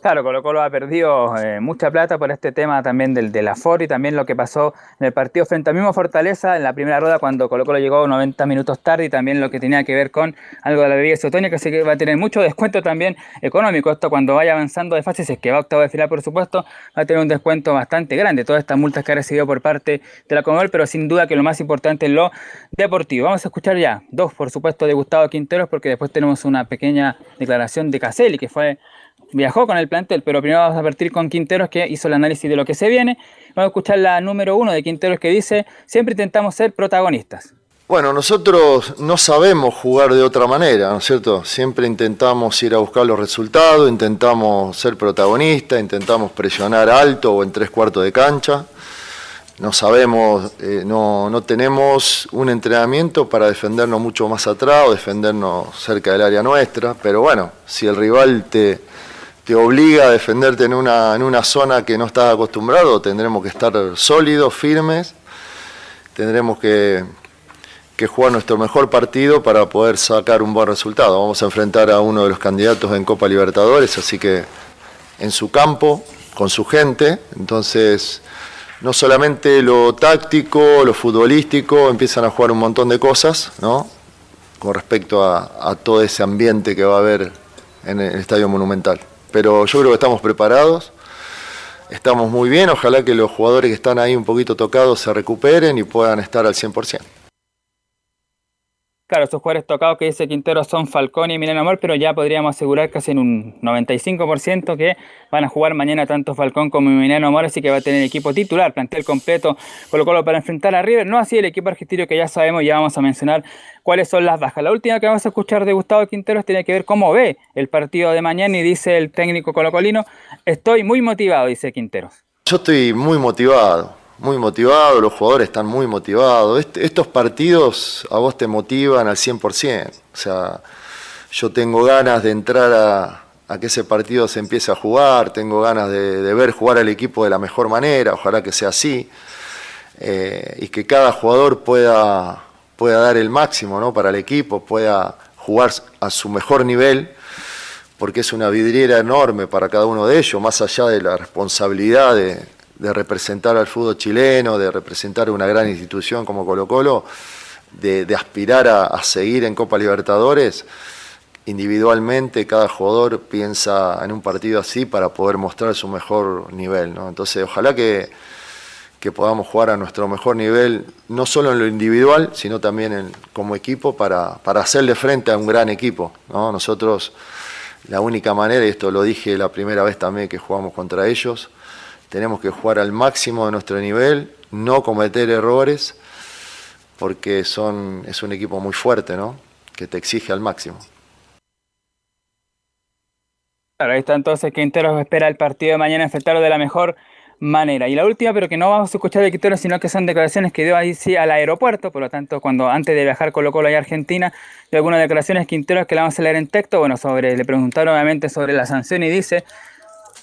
Claro, Colo Colo ha perdido eh, mucha plata por este tema también del, del aforo y también lo que pasó en el partido frente al mismo Fortaleza en la primera rueda cuando Colo Colo llegó 90 minutos tarde y también lo que tenía que ver con algo de la bebida isotónica, así que va a tener mucho descuento también económico. Esto cuando vaya avanzando de fase, si es que va a octavo de final, por supuesto, va a tener un descuento bastante grande. Todas estas multas que ha recibido por parte de la Comebol, pero sin duda que lo más importante es lo deportivo. Vamos a escuchar ya dos, por supuesto, de Gustavo Quinteros, porque después tenemos una pequeña declaración de Caselli, que fue viajó con el plantel, pero primero vamos a partir con Quinteros que hizo el análisis de lo que se viene. Vamos a escuchar la número uno de Quinteros que dice, siempre intentamos ser protagonistas. Bueno, nosotros no sabemos jugar de otra manera, ¿no es cierto? Siempre intentamos ir a buscar los resultados, intentamos ser protagonistas, intentamos presionar alto o en tres cuartos de cancha. No sabemos, eh, no, no tenemos un entrenamiento para defendernos mucho más atrás o defendernos cerca del área nuestra, pero bueno, si el rival te, te obliga a defenderte en una, en una zona que no estás acostumbrado, tendremos que estar sólidos, firmes, tendremos que, que jugar nuestro mejor partido para poder sacar un buen resultado. Vamos a enfrentar a uno de los candidatos en Copa Libertadores, así que en su campo, con su gente, entonces no solamente lo táctico, lo futbolístico, empiezan a jugar un montón de cosas, ¿no? Con respecto a, a todo ese ambiente que va a haber en el Estadio Monumental. Pero yo creo que estamos preparados, estamos muy bien, ojalá que los jugadores que están ahí un poquito tocados se recuperen y puedan estar al 100%. Claro, esos jugadores tocados que dice Quintero son Falcón y Emiliano Amor, pero ya podríamos asegurar casi en un 95% que van a jugar mañana tanto Falcón como Emiliano Amor, así que va a tener equipo titular, plantel completo, Colo Colo para enfrentar a River. No así el equipo argentino que ya sabemos, ya vamos a mencionar cuáles son las bajas. La última que vamos a escuchar de Gustavo Quinteros tiene que ver cómo ve el partido de mañana y dice el técnico colocolino, estoy muy motivado, dice Quinteros. Yo estoy muy motivado, muy motivado, los jugadores están muy motivados. Est- estos partidos a vos te motivan al 100%. O sea, yo tengo ganas de entrar a, que ese partido se empiece a jugar, tengo ganas de, de ver jugar al equipo de la mejor manera, ojalá que sea así. eh, y que cada jugador pueda, pueda dar el máximo ¿no? para el equipo, pueda jugar a su mejor nivel porque es una vidriera enorme para cada uno de ellos, más allá de la responsabilidad de, de representar al fútbol chileno, de representar una gran institución como Colo Colo, de, aspirar a, a seguir en Copa Libertadores. Individualmente cada jugador piensa en un partido así para poder mostrar su mejor nivel. ¿no? Entonces ojalá que, que podamos jugar a nuestro mejor nivel, no solo en lo individual, sino también en- como equipo para, para hacerle frente a un gran equipo. ¿no? Nosotros la única manera, y esto lo dije la primera vez también que jugamos contra ellos, tenemos que jugar al máximo de nuestro nivel, no cometer errores, porque son, es un equipo muy fuerte, ¿no? que te exige al máximo. Claro, ahí está entonces Quinteros espera el partido de mañana enfrentarlo de la mejor manera. Y la última, pero que no vamos a escuchar de Quintero, sino que son declaraciones que dio ahí sí al aeropuerto, por lo tanto, cuando antes de viajar Colo Colo a Argentina, dio algunas declaraciones Quintero que la vamos a leer en texto, bueno, sobre, le preguntaron obviamente sobre la sanción y dice,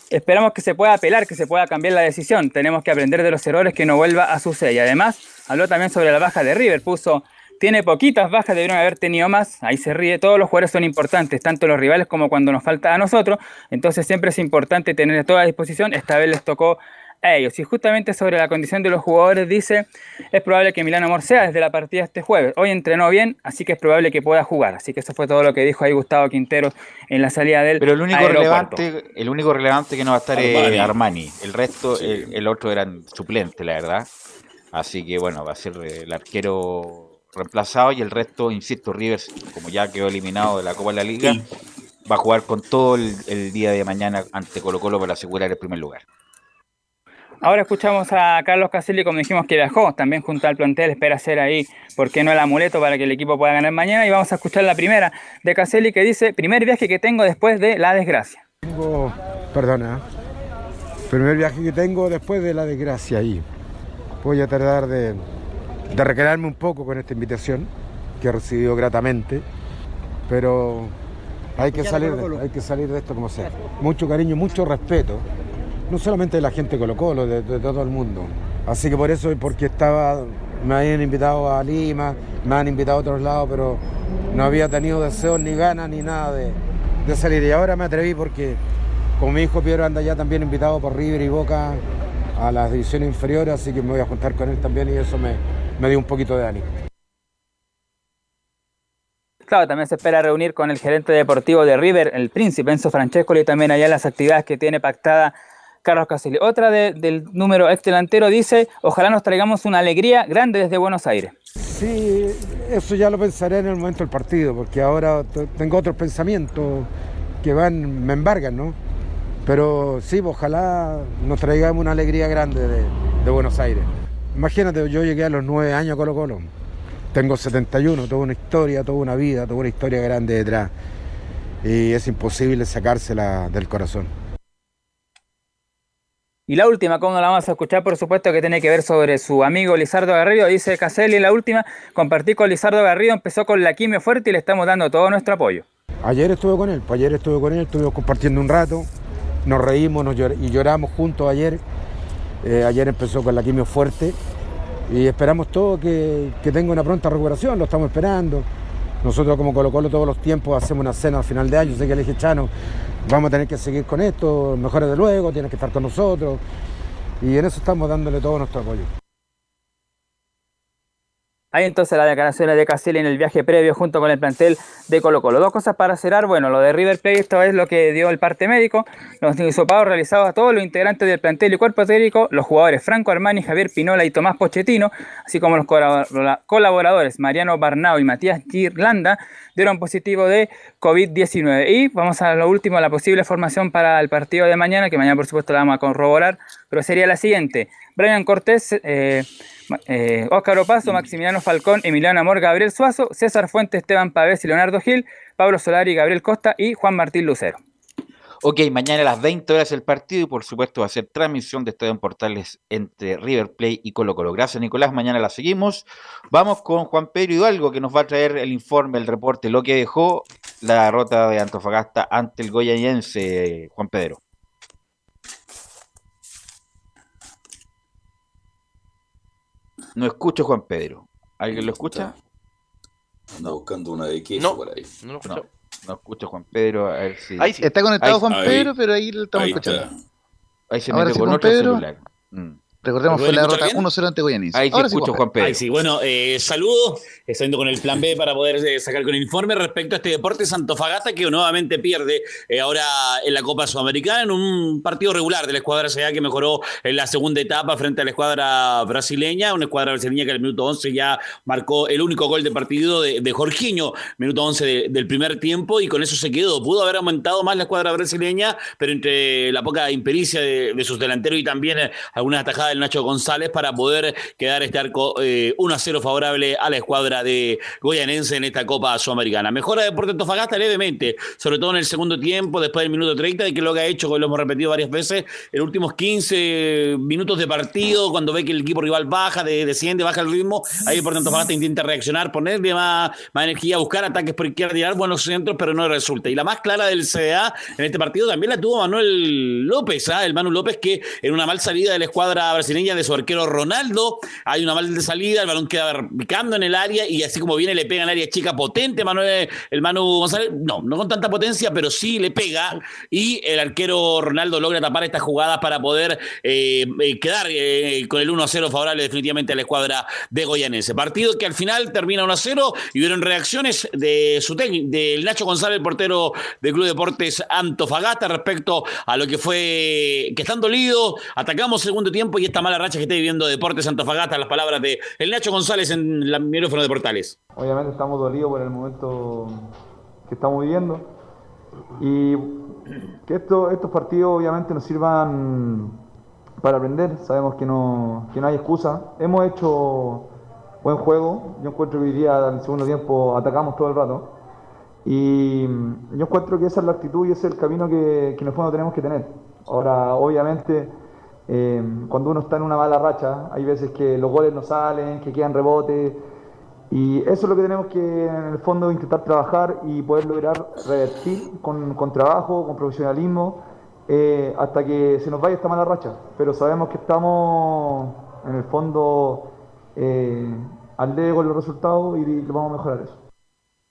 esperamos que se pueda apelar, que se pueda cambiar la decisión, tenemos que aprender de los errores que no vuelva a suceder. Y además, habló también sobre la baja de River, puso tiene poquitas bajas, debieron haber tenido más. Ahí se ríe. Todos los jugadores son importantes, tanto los rivales como cuando nos falta a nosotros. Entonces siempre es importante tener todo a disposición. Esta vez les tocó a ellos. Y justamente sobre la condición de los jugadores dice, es probable que Milano Amor sea desde la partida este jueves. Hoy entrenó bien, así que es probable que pueda jugar. Así que eso fue todo lo que dijo ahí Gustavo Quintero en la salida del Pero el único relevante, el único relevante que no va a estar es Armani. El resto, el, el otro eran suplente, la verdad. Así que bueno, va a ser el arquero reemplazado y el resto, insisto, Rivers, como ya quedó eliminado de la Copa de la Liga, va a jugar con todo el, día de mañana ante Colo Colo para asegurar el primer lugar. Ahora escuchamos a Carlos Caselli, como dijimos que viajó también junto al plantel, espera hacer ahí, ¿por qué no el amuleto para que el equipo pueda ganar mañana? Y vamos a escuchar la primera de Caselli que dice, primer viaje que tengo después de la desgracia. Tengo, perdona, primer viaje que tengo después de la desgracia ahí. Voy a tardar de de recrearme un poco con esta invitación que he recibido gratamente, pero hay que salir de, hay que salir de esto como sea. Mucho cariño, mucho respeto, no solamente de la gente de Colo Colo, de, todo el mundo. Así que por eso, porque estaba, me habían invitado a Lima, me han invitado a otros lados, pero no había tenido deseos ni ganas ni nada de, de salir. Y ahora me atreví porque, como mi hijo Piero anda ya también invitado por River y Boca a las divisiones inferiores, así que me voy a juntar con él también y eso me, me dio un poquito de ánimo. Claro, también se espera reunir con el gerente deportivo de River, el príncipe Enzo Francesco, y también allá las actividades que tiene pactada Carlos Casilli. Otra del número ex delantero dice, ojalá nos traigamos una alegría grande desde Buenos Aires. Sí, eso ya lo pensaré en el momento del partido, porque ahora tengo otros pensamientos que van, me embargan, ¿no? Pero sí, ojalá nos traigamos una alegría grande de Buenos Aires. Imagínate, yo llegué a los nueve años a Colo Colo. Tengo 71, toda una historia, toda una vida, toda una historia grande detrás. Y es imposible sacársela del corazón. Y la última, como la vamos a escuchar, por supuesto, que tiene que ver sobre su amigo Lizardo Garrido. Dice Caselli, la última, compartí con Lizardo Garrido, empezó con la quimio fuerte y le estamos dando todo nuestro apoyo. Ayer estuve con él, pues ayer estuve con él, estuvimos compartiendo un rato, nos reímos y lloramos juntos ayer eh, ayer empezó con la quimio fuerte y esperamos todo que, tenga una pronta recuperación, lo estamos esperando. Nosotros como Colo Colo todos los tiempos hacemos una cena al final de año, sé que le dije Chano, vamos a tener que seguir con esto, mejores de luego, tienes que estar con nosotros y en eso estamos dándole todo nuestro apoyo. Hay entonces las declaraciones de Caselli en el viaje previo junto con el plantel de Colo Colo. Dos cosas para cerrar. Bueno, lo de River Plate, esto es lo que dio el parte médico. Los hisopados realizados a todos los integrantes del plantel y cuerpo técnico, los jugadores Franco Armani, Javier Pinola y Tomás Pochettino, así como los colaboradores Mariano Barnao y Matías Girlanda, dieron positivo de COVID-19. Y vamos a lo último, la posible formación para el partido de mañana, que mañana por supuesto la vamos a corroborar, pero sería la siguiente. Brian Cortés... Eh, eh, Óscar Opaso, Maximiliano Falcón, Emiliano Amor, Gabriel Suazo, César Fuentes, Esteban Pavés y Leonardo Gil, Pablo Solari, Gabriel Costa y Juan Martín Lucero. Ok, mañana a las 20 horas el partido y por supuesto va a ser transmisión de Estadio en Portales entre River Play y Colo Colo. Gracias Nicolás, mañana la seguimos. Vamos con Juan Pedro Hidalgo que nos va a traer el informe, el reporte, lo que dejó la derrota de Antofagasta ante el Goyayense, Juan Pedro. No escucho Juan Pedro. ¿Alguien lo escucha? Anda buscando una de queso por ahí. No, lo escucho. No, escucho Juan Pedro. A ver si... Está conectado Juan Pedro, pero ahí lo estamos escuchando. Ahí se metió con otro celular. Mm. Recordemos, fue la derrota 1-0 ante Goyanis. Ahí Ahora escucho, Juan Pedro. Ahí sí, bueno, eh, saludos. Estoy con el plan B para poder eh, sacar con el informe respecto a este deporte Santofagasta que nuevamente pierde eh, ahora en la Copa Sudamericana en un partido regular de la escuadra CA que mejoró en la segunda etapa frente a la escuadra brasileña. Una escuadra brasileña que en el minuto 11 ya marcó el único gol de partido de, de Jorginho, minuto 11 del primer tiempo, y con eso se quedó. Pudo haber aumentado más la escuadra brasileña, pero entre la poca impericia de, de sus delanteros y también algunas atajadas Nacho González para poder quedar este arco 1 a 0 favorable a la escuadra de Goyanense en esta Copa Sudamericana. Mejora Deportes Antofagasta levemente, sobre todo en el segundo tiempo, después del minuto 30, de que lo que ha hecho, lo hemos repetido varias veces, en los últimos 15 minutos de partido, cuando ve que el equipo rival baja, desciende, baja el ritmo, ahí Deportes Antofagasta intenta reaccionar, ponerle más, energía, buscar ataques por izquierda, tirar buenos centros, pero no resulta. Y la más clara del CDA en este partido también la tuvo Manuel López, ¿ah? el Manu López que en una mal salida de la escuadra de su arquero Ronaldo, hay una mal salida, el balón queda picando en el área y así como viene le pega en área chica potente Manuel, el Manu González, no, no con tanta potencia, pero sí le pega y el arquero Ronaldo logra tapar estas jugadas para poder eh, eh, quedar eh, con el 1-0 favorable definitivamente a la escuadra de Goyanense. Partido que al final termina 1-0 y vieron reacciones de su del Nacho González, el portero del Club Deportes Antofagasta respecto a lo que fue que están dolidos, atacamos segundo tiempo y esta mala racha que está viviendo Deportes Antofagasta, las palabras de el Nacho González en el micrófono de Portales. Obviamente estamos dolidos por el momento que estamos viviendo y que esto, estos partidos obviamente nos sirvan para aprender. Sabemos que no, que no hay excusa. Hemos hecho buen juego. Yo encuentro que hoy día en el segundo tiempo atacamos todo el rato. Y yo encuentro que esa es la actitud y ese es el camino que, que fondo tenemos que tener. Ahora, obviamente, eh, cuando uno está en una mala racha, hay veces que los goles no salen, que quedan rebotes y eso es lo que tenemos que en el fondo intentar trabajar y poder lograr revertir con, trabajo, con profesionalismo, eh, hasta que se nos vaya esta mala racha. Pero sabemos que estamos en el fondo eh, al dedo con los resultados y vamos a mejorar eso.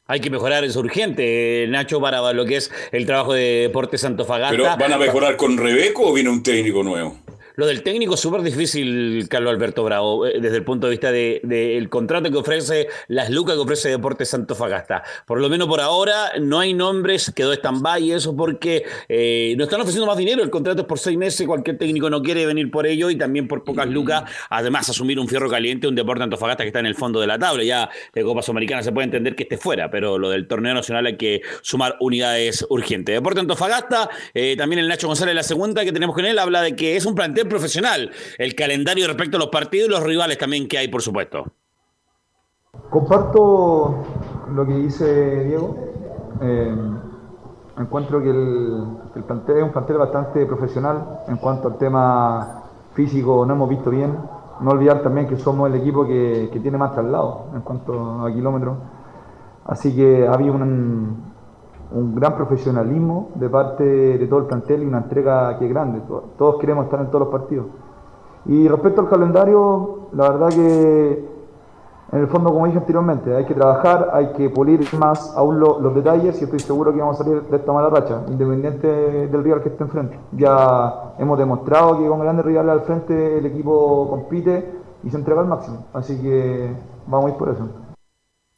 Hay que mejorar, es urgente, Nacho, para lo que es el trabajo de Deportes Antofagasta. ¿Pero van a mejorar con Rebeco o viene un técnico nuevo? Lo del técnico es súper difícil, Carlos Alberto Bravo, eh, desde el punto de vista del de, contrato que ofrece, las lucas que ofrece Deportes Santo Fagasta. Por lo menos por ahora no hay nombres, quedó stand-by eso porque eh, no están ofreciendo más dinero. El contrato es por seis meses, cualquier técnico no quiere venir por ello y también por pocas lucas. Además, asumir un fierro caliente, un Deporte Antofagasta que está en el fondo de la tabla. Ya de Copa Sudamericana se puede entender que esté fuera, pero lo del torneo nacional hay que sumar unidades urgentes. Deporte Antofagasta, eh, también el Nacho González, la segunda que tenemos con él, habla de que es un plantel profesional. El calendario respecto a los partidos y los rivales también que hay, por supuesto. Comparto lo que dice Diego. Eh, encuentro que el, plantel es un plantel bastante profesional en cuanto al tema físico, no hemos visto bien. No olvidar también que somos el equipo que, tiene más traslado en cuanto a kilómetros. Así que había un, un gran profesionalismo de parte de todo el plantel y una entrega que es grande. Todos queremos estar en todos los partidos. Y respecto al calendario, la verdad que en el fondo, como dije anteriormente, hay que trabajar, hay que pulir más aún los detalles y estoy seguro que vamos a salir de esta mala racha, independiente del rival que esté enfrente. Ya hemos demostrado que con grandes rivales al frente el equipo compite y se entrega al máximo. Así que vamos a ir por eso.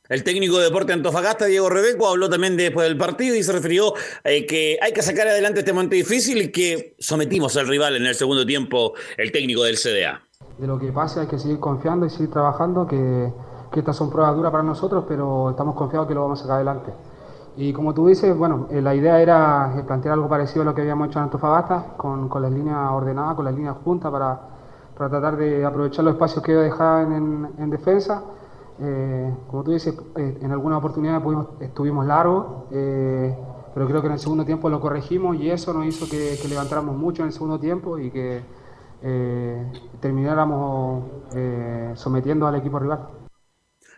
El técnico de Deporte Antofagasta, Diego Rebeco, habló también después del partido y se refirió a eh, que hay que sacar adelante este momento difícil y que sometimos al rival en el segundo tiempo, el técnico del CDA. De lo que pasa hay que seguir confiando y seguir trabajando, que, estas son pruebas duras para nosotros, pero estamos confiados que lo vamos a sacar adelante. Y como tú dices, bueno, eh, la idea era eh, plantear algo parecido a lo que habíamos hecho en Antofagasta, con, con las líneas ordenadas, con las líneas juntas, para, para tratar de aprovechar los espacios que ellos dejaban en, en defensa eh, como tú dices, eh, en algunas oportunidades estuvimos largos, eh, pero creo que en el segundo tiempo lo corregimos y eso nos hizo que, levantáramos mucho en el segundo tiempo y que termináramos sometiendo al equipo rival.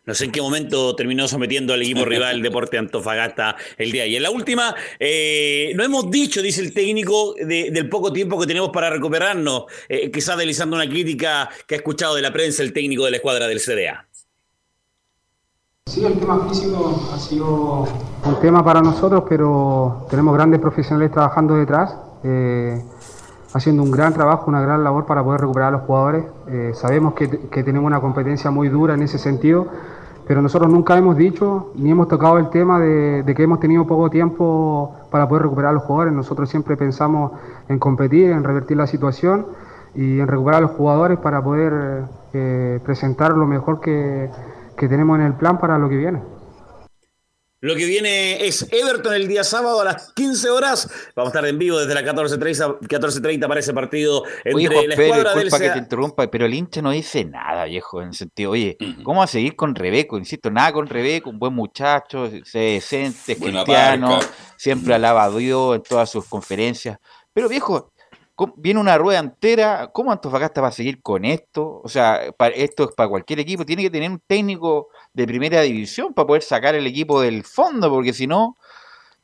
No sé en qué momento terminó sometiendo al equipo rival Deporte Antofagasta el día. Y en la última, no hemos dicho, dice el técnico, del poco tiempo que tenemos para recuperarnos, quizás deslizando una crítica que ha escuchado de la prensa el técnico de la escuadra del CDA. Sí, el tema físico ha sido un tema para nosotros, pero tenemos grandes profesionales trabajando detrás, eh, haciendo un gran trabajo, una gran labor para poder recuperar a los jugadores. Eh, sabemos que, tenemos una competencia muy dura en ese sentido, pero nosotros nunca hemos dicho ni hemos tocado el tema de, que hemos tenido poco tiempo para poder recuperar a los jugadores. Nosotros siempre pensamos en competir, en revertir la situación y en recuperar a los jugadores para poder eh, presentar lo mejor que que tenemos en el plan para lo que viene. Lo que viene es Everton el día sábado a las 15 horas. Vamos a estar en vivo desde las 14.30 14.30 para ese partido entre Oye, Juan la Pedro, escuadra del disculpa que te interrumpa, pero el hincha no dice nada, viejo, en el sentido, oye, ¿cómo va a seguir con Rebeco? Insisto, nada con Rebeco, un buen muchacho, se decente, es cristiano, siempre alaba a Dios en todas sus conferencias. Pero viejo, ¿cómo- viene una rueda entera, ¿cómo Antofagasta va a seguir con esto? O sea, pa- esto es para cualquier equipo, tiene que tener un técnico de primera división para poder sacar el equipo del fondo, porque si no,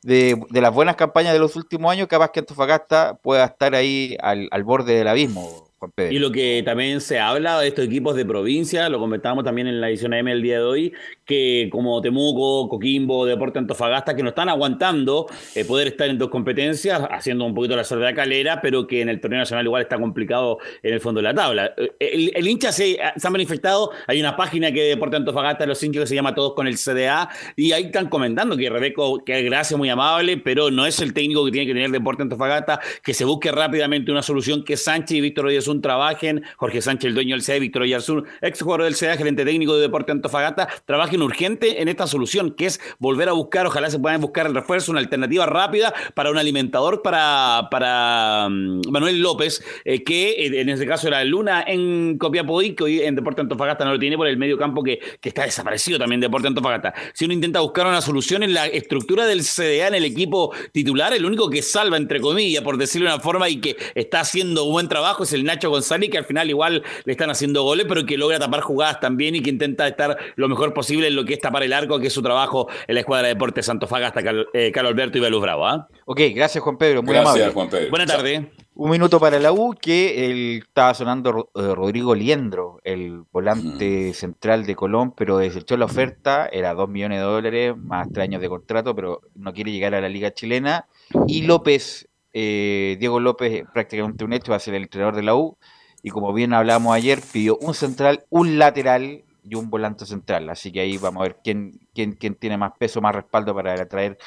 de, de las buenas campañas de los últimos años, capaz que Antofagasta pueda estar ahí al borde del abismo, Y lo que también se habla de estos equipos de provincia, lo comentábamos también en la edición AM el día de hoy, que como Temuco, Coquimbo, Deporte Antofagasta, que no están aguantando eh, poder estar en dos competencias, haciendo un poquito la soledad calera, pero que en el torneo nacional igual está complicado en el fondo de la tabla. Eh, El, hincha se, se ha manifestado, hay una página que Deporte Antofagasta, los hinchas que se llama Todos con el CDA, y ahí están comentando que Rebeco, que gracias, muy amable, pero no es el técnico que tiene que tener Deporte Antofagasta, que se busque rápidamente una solución, que Sánchez y Víctor Oyarzún trabajen, Jorge Sánchez, el dueño del CDA, Víctor Oyarzún, ex jugador del CDA, gerente técnico de Deporte Antofagasta, trabajen urgente en esta solución, que es volver a buscar, ojalá se puedan buscar el refuerzo, una alternativa rápida para un alimentador para, para mm, Manuel López, eh, que eh, en este caso era Luna en Copiapó que hoy en Deporte Antofagasta no lo tiene por el medio campo que, que está desaparecido también Deporte Antofagasta. Si uno intenta buscar una solución en la estructura del CDA en el equipo titular, el único que salva, entre comillas, por decirlo de una forma, y que está haciendo buen trabajo es el Nacho González, que al final igual le están haciendo goles, pero que logra tapar jugadas también y que intenta estar lo mejor posible en lo que es tapar el arco, que es su trabajo en la escuadra de Deportes Antofagasta, Cal- eh, Carlos Alberto y Belus Bravo. ¿ah? Ok, gracias Juan Pedro, muy Gracias, amable. Juan Pedro. Buenas tardes. Un minuto para la U, que el- estaba sonando eh, Rodrigo Liendro, el volante central de Colón, pero desechó la oferta, era 2 millones de dólares, más 3 años de contrato, pero no quiere llegar a la liga chilena. Y López, eh, Diego López, prácticamente un hecho, va a ser el entrenador de la U, y como bien hablamos ayer, pidió un central, un lateral y un volante central. Así que ahí vamos a ver quién, quién, quién tiene más peso, más respaldo para atraer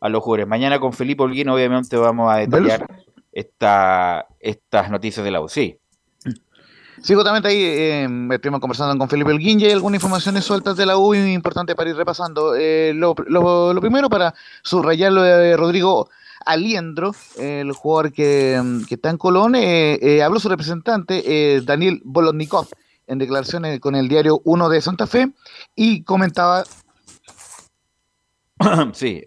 a los jugadores. Mañana con Felipe Holguín obviamente vamos a detallar esta, estas noticias de la U. Sí. Sí, justamente ahí eh, estuvimos conversando con Felipe Elguín y hay algunas informaciones sueltas de la U importante para ir repasando. Eh, lo, lo- lo primero para subrayar lo de Rodrigo Aliendro, el jugador que, que está en Colón, eh, eh, habló su representante eh, Daniel Bolotnikov en declaraciones con el diario 1 de Santa Fe y comentaba sí.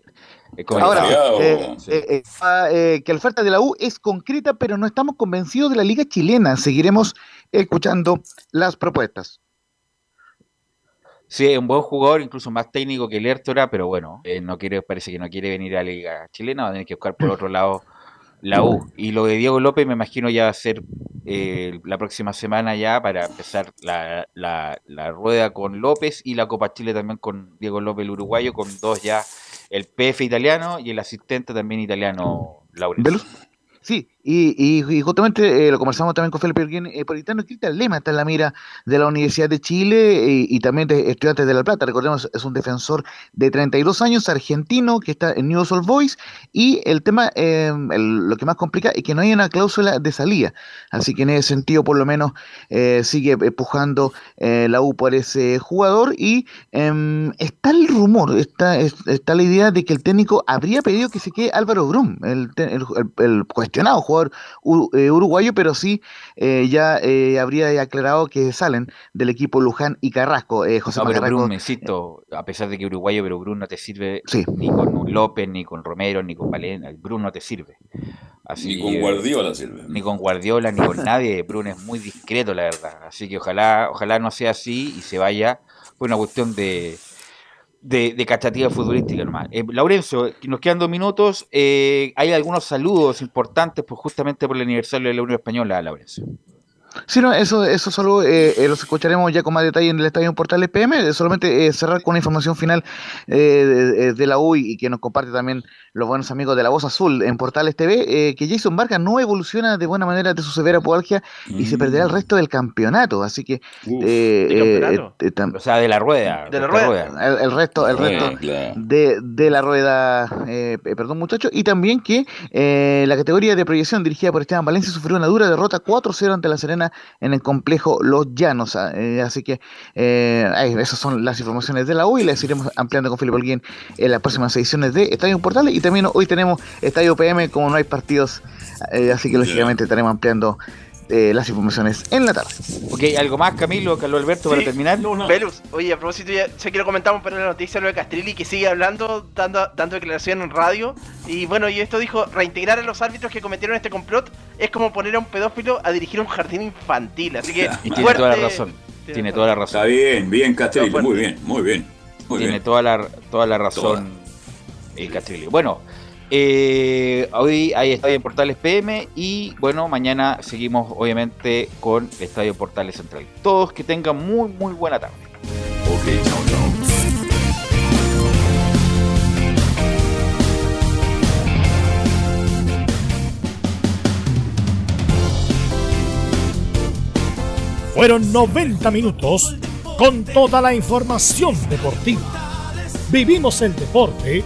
Ahora, comentaba. eh, eh, eh, que la oferta de la U es concreta, pero no estamos convencidos de la liga chilena. Seguiremos escuchando las propuestas. Sí, es un buen jugador, incluso más técnico que Lertora, pero bueno, eh, no quiere, parece que no quiere venir a la liga chilena, va a tener que buscar por otro lado la U. Y lo de Diego López me imagino ya va a ser eh, la próxima semana ya para empezar la, la- la rueda con López y la Copa Chile también con Diego López, el uruguayo, con dos ya, el PF italiano y el asistente también italiano, Laurencio. Sí, y, y- justamente eh, lo conversamos también con Felipe eh, por interno, Cristian Lema está en la mira de la Universidad de Chile y, y también de Estudiantes de La Plata. Recordemos, es un defensor de 32 años, argentino, que está en News All Boys. Y el tema, eh, el- lo que más complica es que no hay una cláusula de salida. Así que en ese sentido, por lo menos, eh, sigue empujando eh, la U por ese jugador. Y em, está el rumor, está, es- está la idea de que el técnico habría pedido que se quede Álvaro Brum, el, el- el- el cuestionado eh, uruguayo, pero sí eh, ya eh, habría aclarado que salen del equipo Luján y Carrasco. Eh, José No, pero insisto, a pesar de que uruguayo, pero Bruno no te sirve ni con un López, ni con Romero, ni con Valena. Bruno no te sirve. Así, Ni con Guardiola sirve. Ni con Guardiola, ni con nadie. Bruno es muy discreto, la verdad. Así que ojalá, ojalá no sea así y se vaya por una cuestión de, de, de cachativa futbolística nomás. Eh, nos quedan dos minutos. eh, hay algunos saludos importantes pues, justamente por el aniversario de la Unión Española, Laurencio. Sí, no, eso, eso solo eh, eh, los escucharemos ya con más detalle en el Estadio Portal PM. Solamente eh, cerrar con una información final eh, de, de la U y que nos comparte también los buenos amigos de la Voz Azul en Portales TV, eh, que Jason Vargas no evoluciona de buena manera de su severa pubalgia y se perderá el resto del campeonato. Así que. eh, eh, eh, tam- O sea, de la rueda. de la. El, el resto, el Sí, resto claro. de, de la rueda, perdón muchachos, y también que eh, la categoría de proyección dirigida por Esteban Valencia sufrió una dura derrota 4-0 ante la Serena mañana en el complejo Los Llanos. Ah, eh, así que eh, esas son las informaciones de la U y las iremos ampliando con Felipe Alguien en las próximas ediciones de Estadio Portales. Y también hoy tenemos Estadio PM, como no hay partidos, eh, así que lógicamente estaremos ampliando eh, las informaciones en la tarde. Ok, ¿algo más, Camilo, Carlos Alberto, para terminar? Velus, oye, a propósito, ya sé que lo comentamos, pero la noticia lo de Castrilli que sigue hablando, dando, dando declaración en radio. Y bueno, y esto dijo: reintegrar a los árbitros que cometieron este complot es como poner a un pedófilo a dirigir un jardín infantil. Así que. Y tiene toda la razón. Tiene toda la razón. Está bien, bien, Castrilli, muy bien, muy bien. Muy tiene bien. toda la, toda la razón el Castrilli. Bueno. Eh, hoy hay Estadio Portales PM y bueno, mañana seguimos obviamente con Estadio Portales Central. Todos que tengan muy muy buena tarde. Ok, chao, chao. Fueron 90 minutos con toda la información deportiva. Vivimos el deporte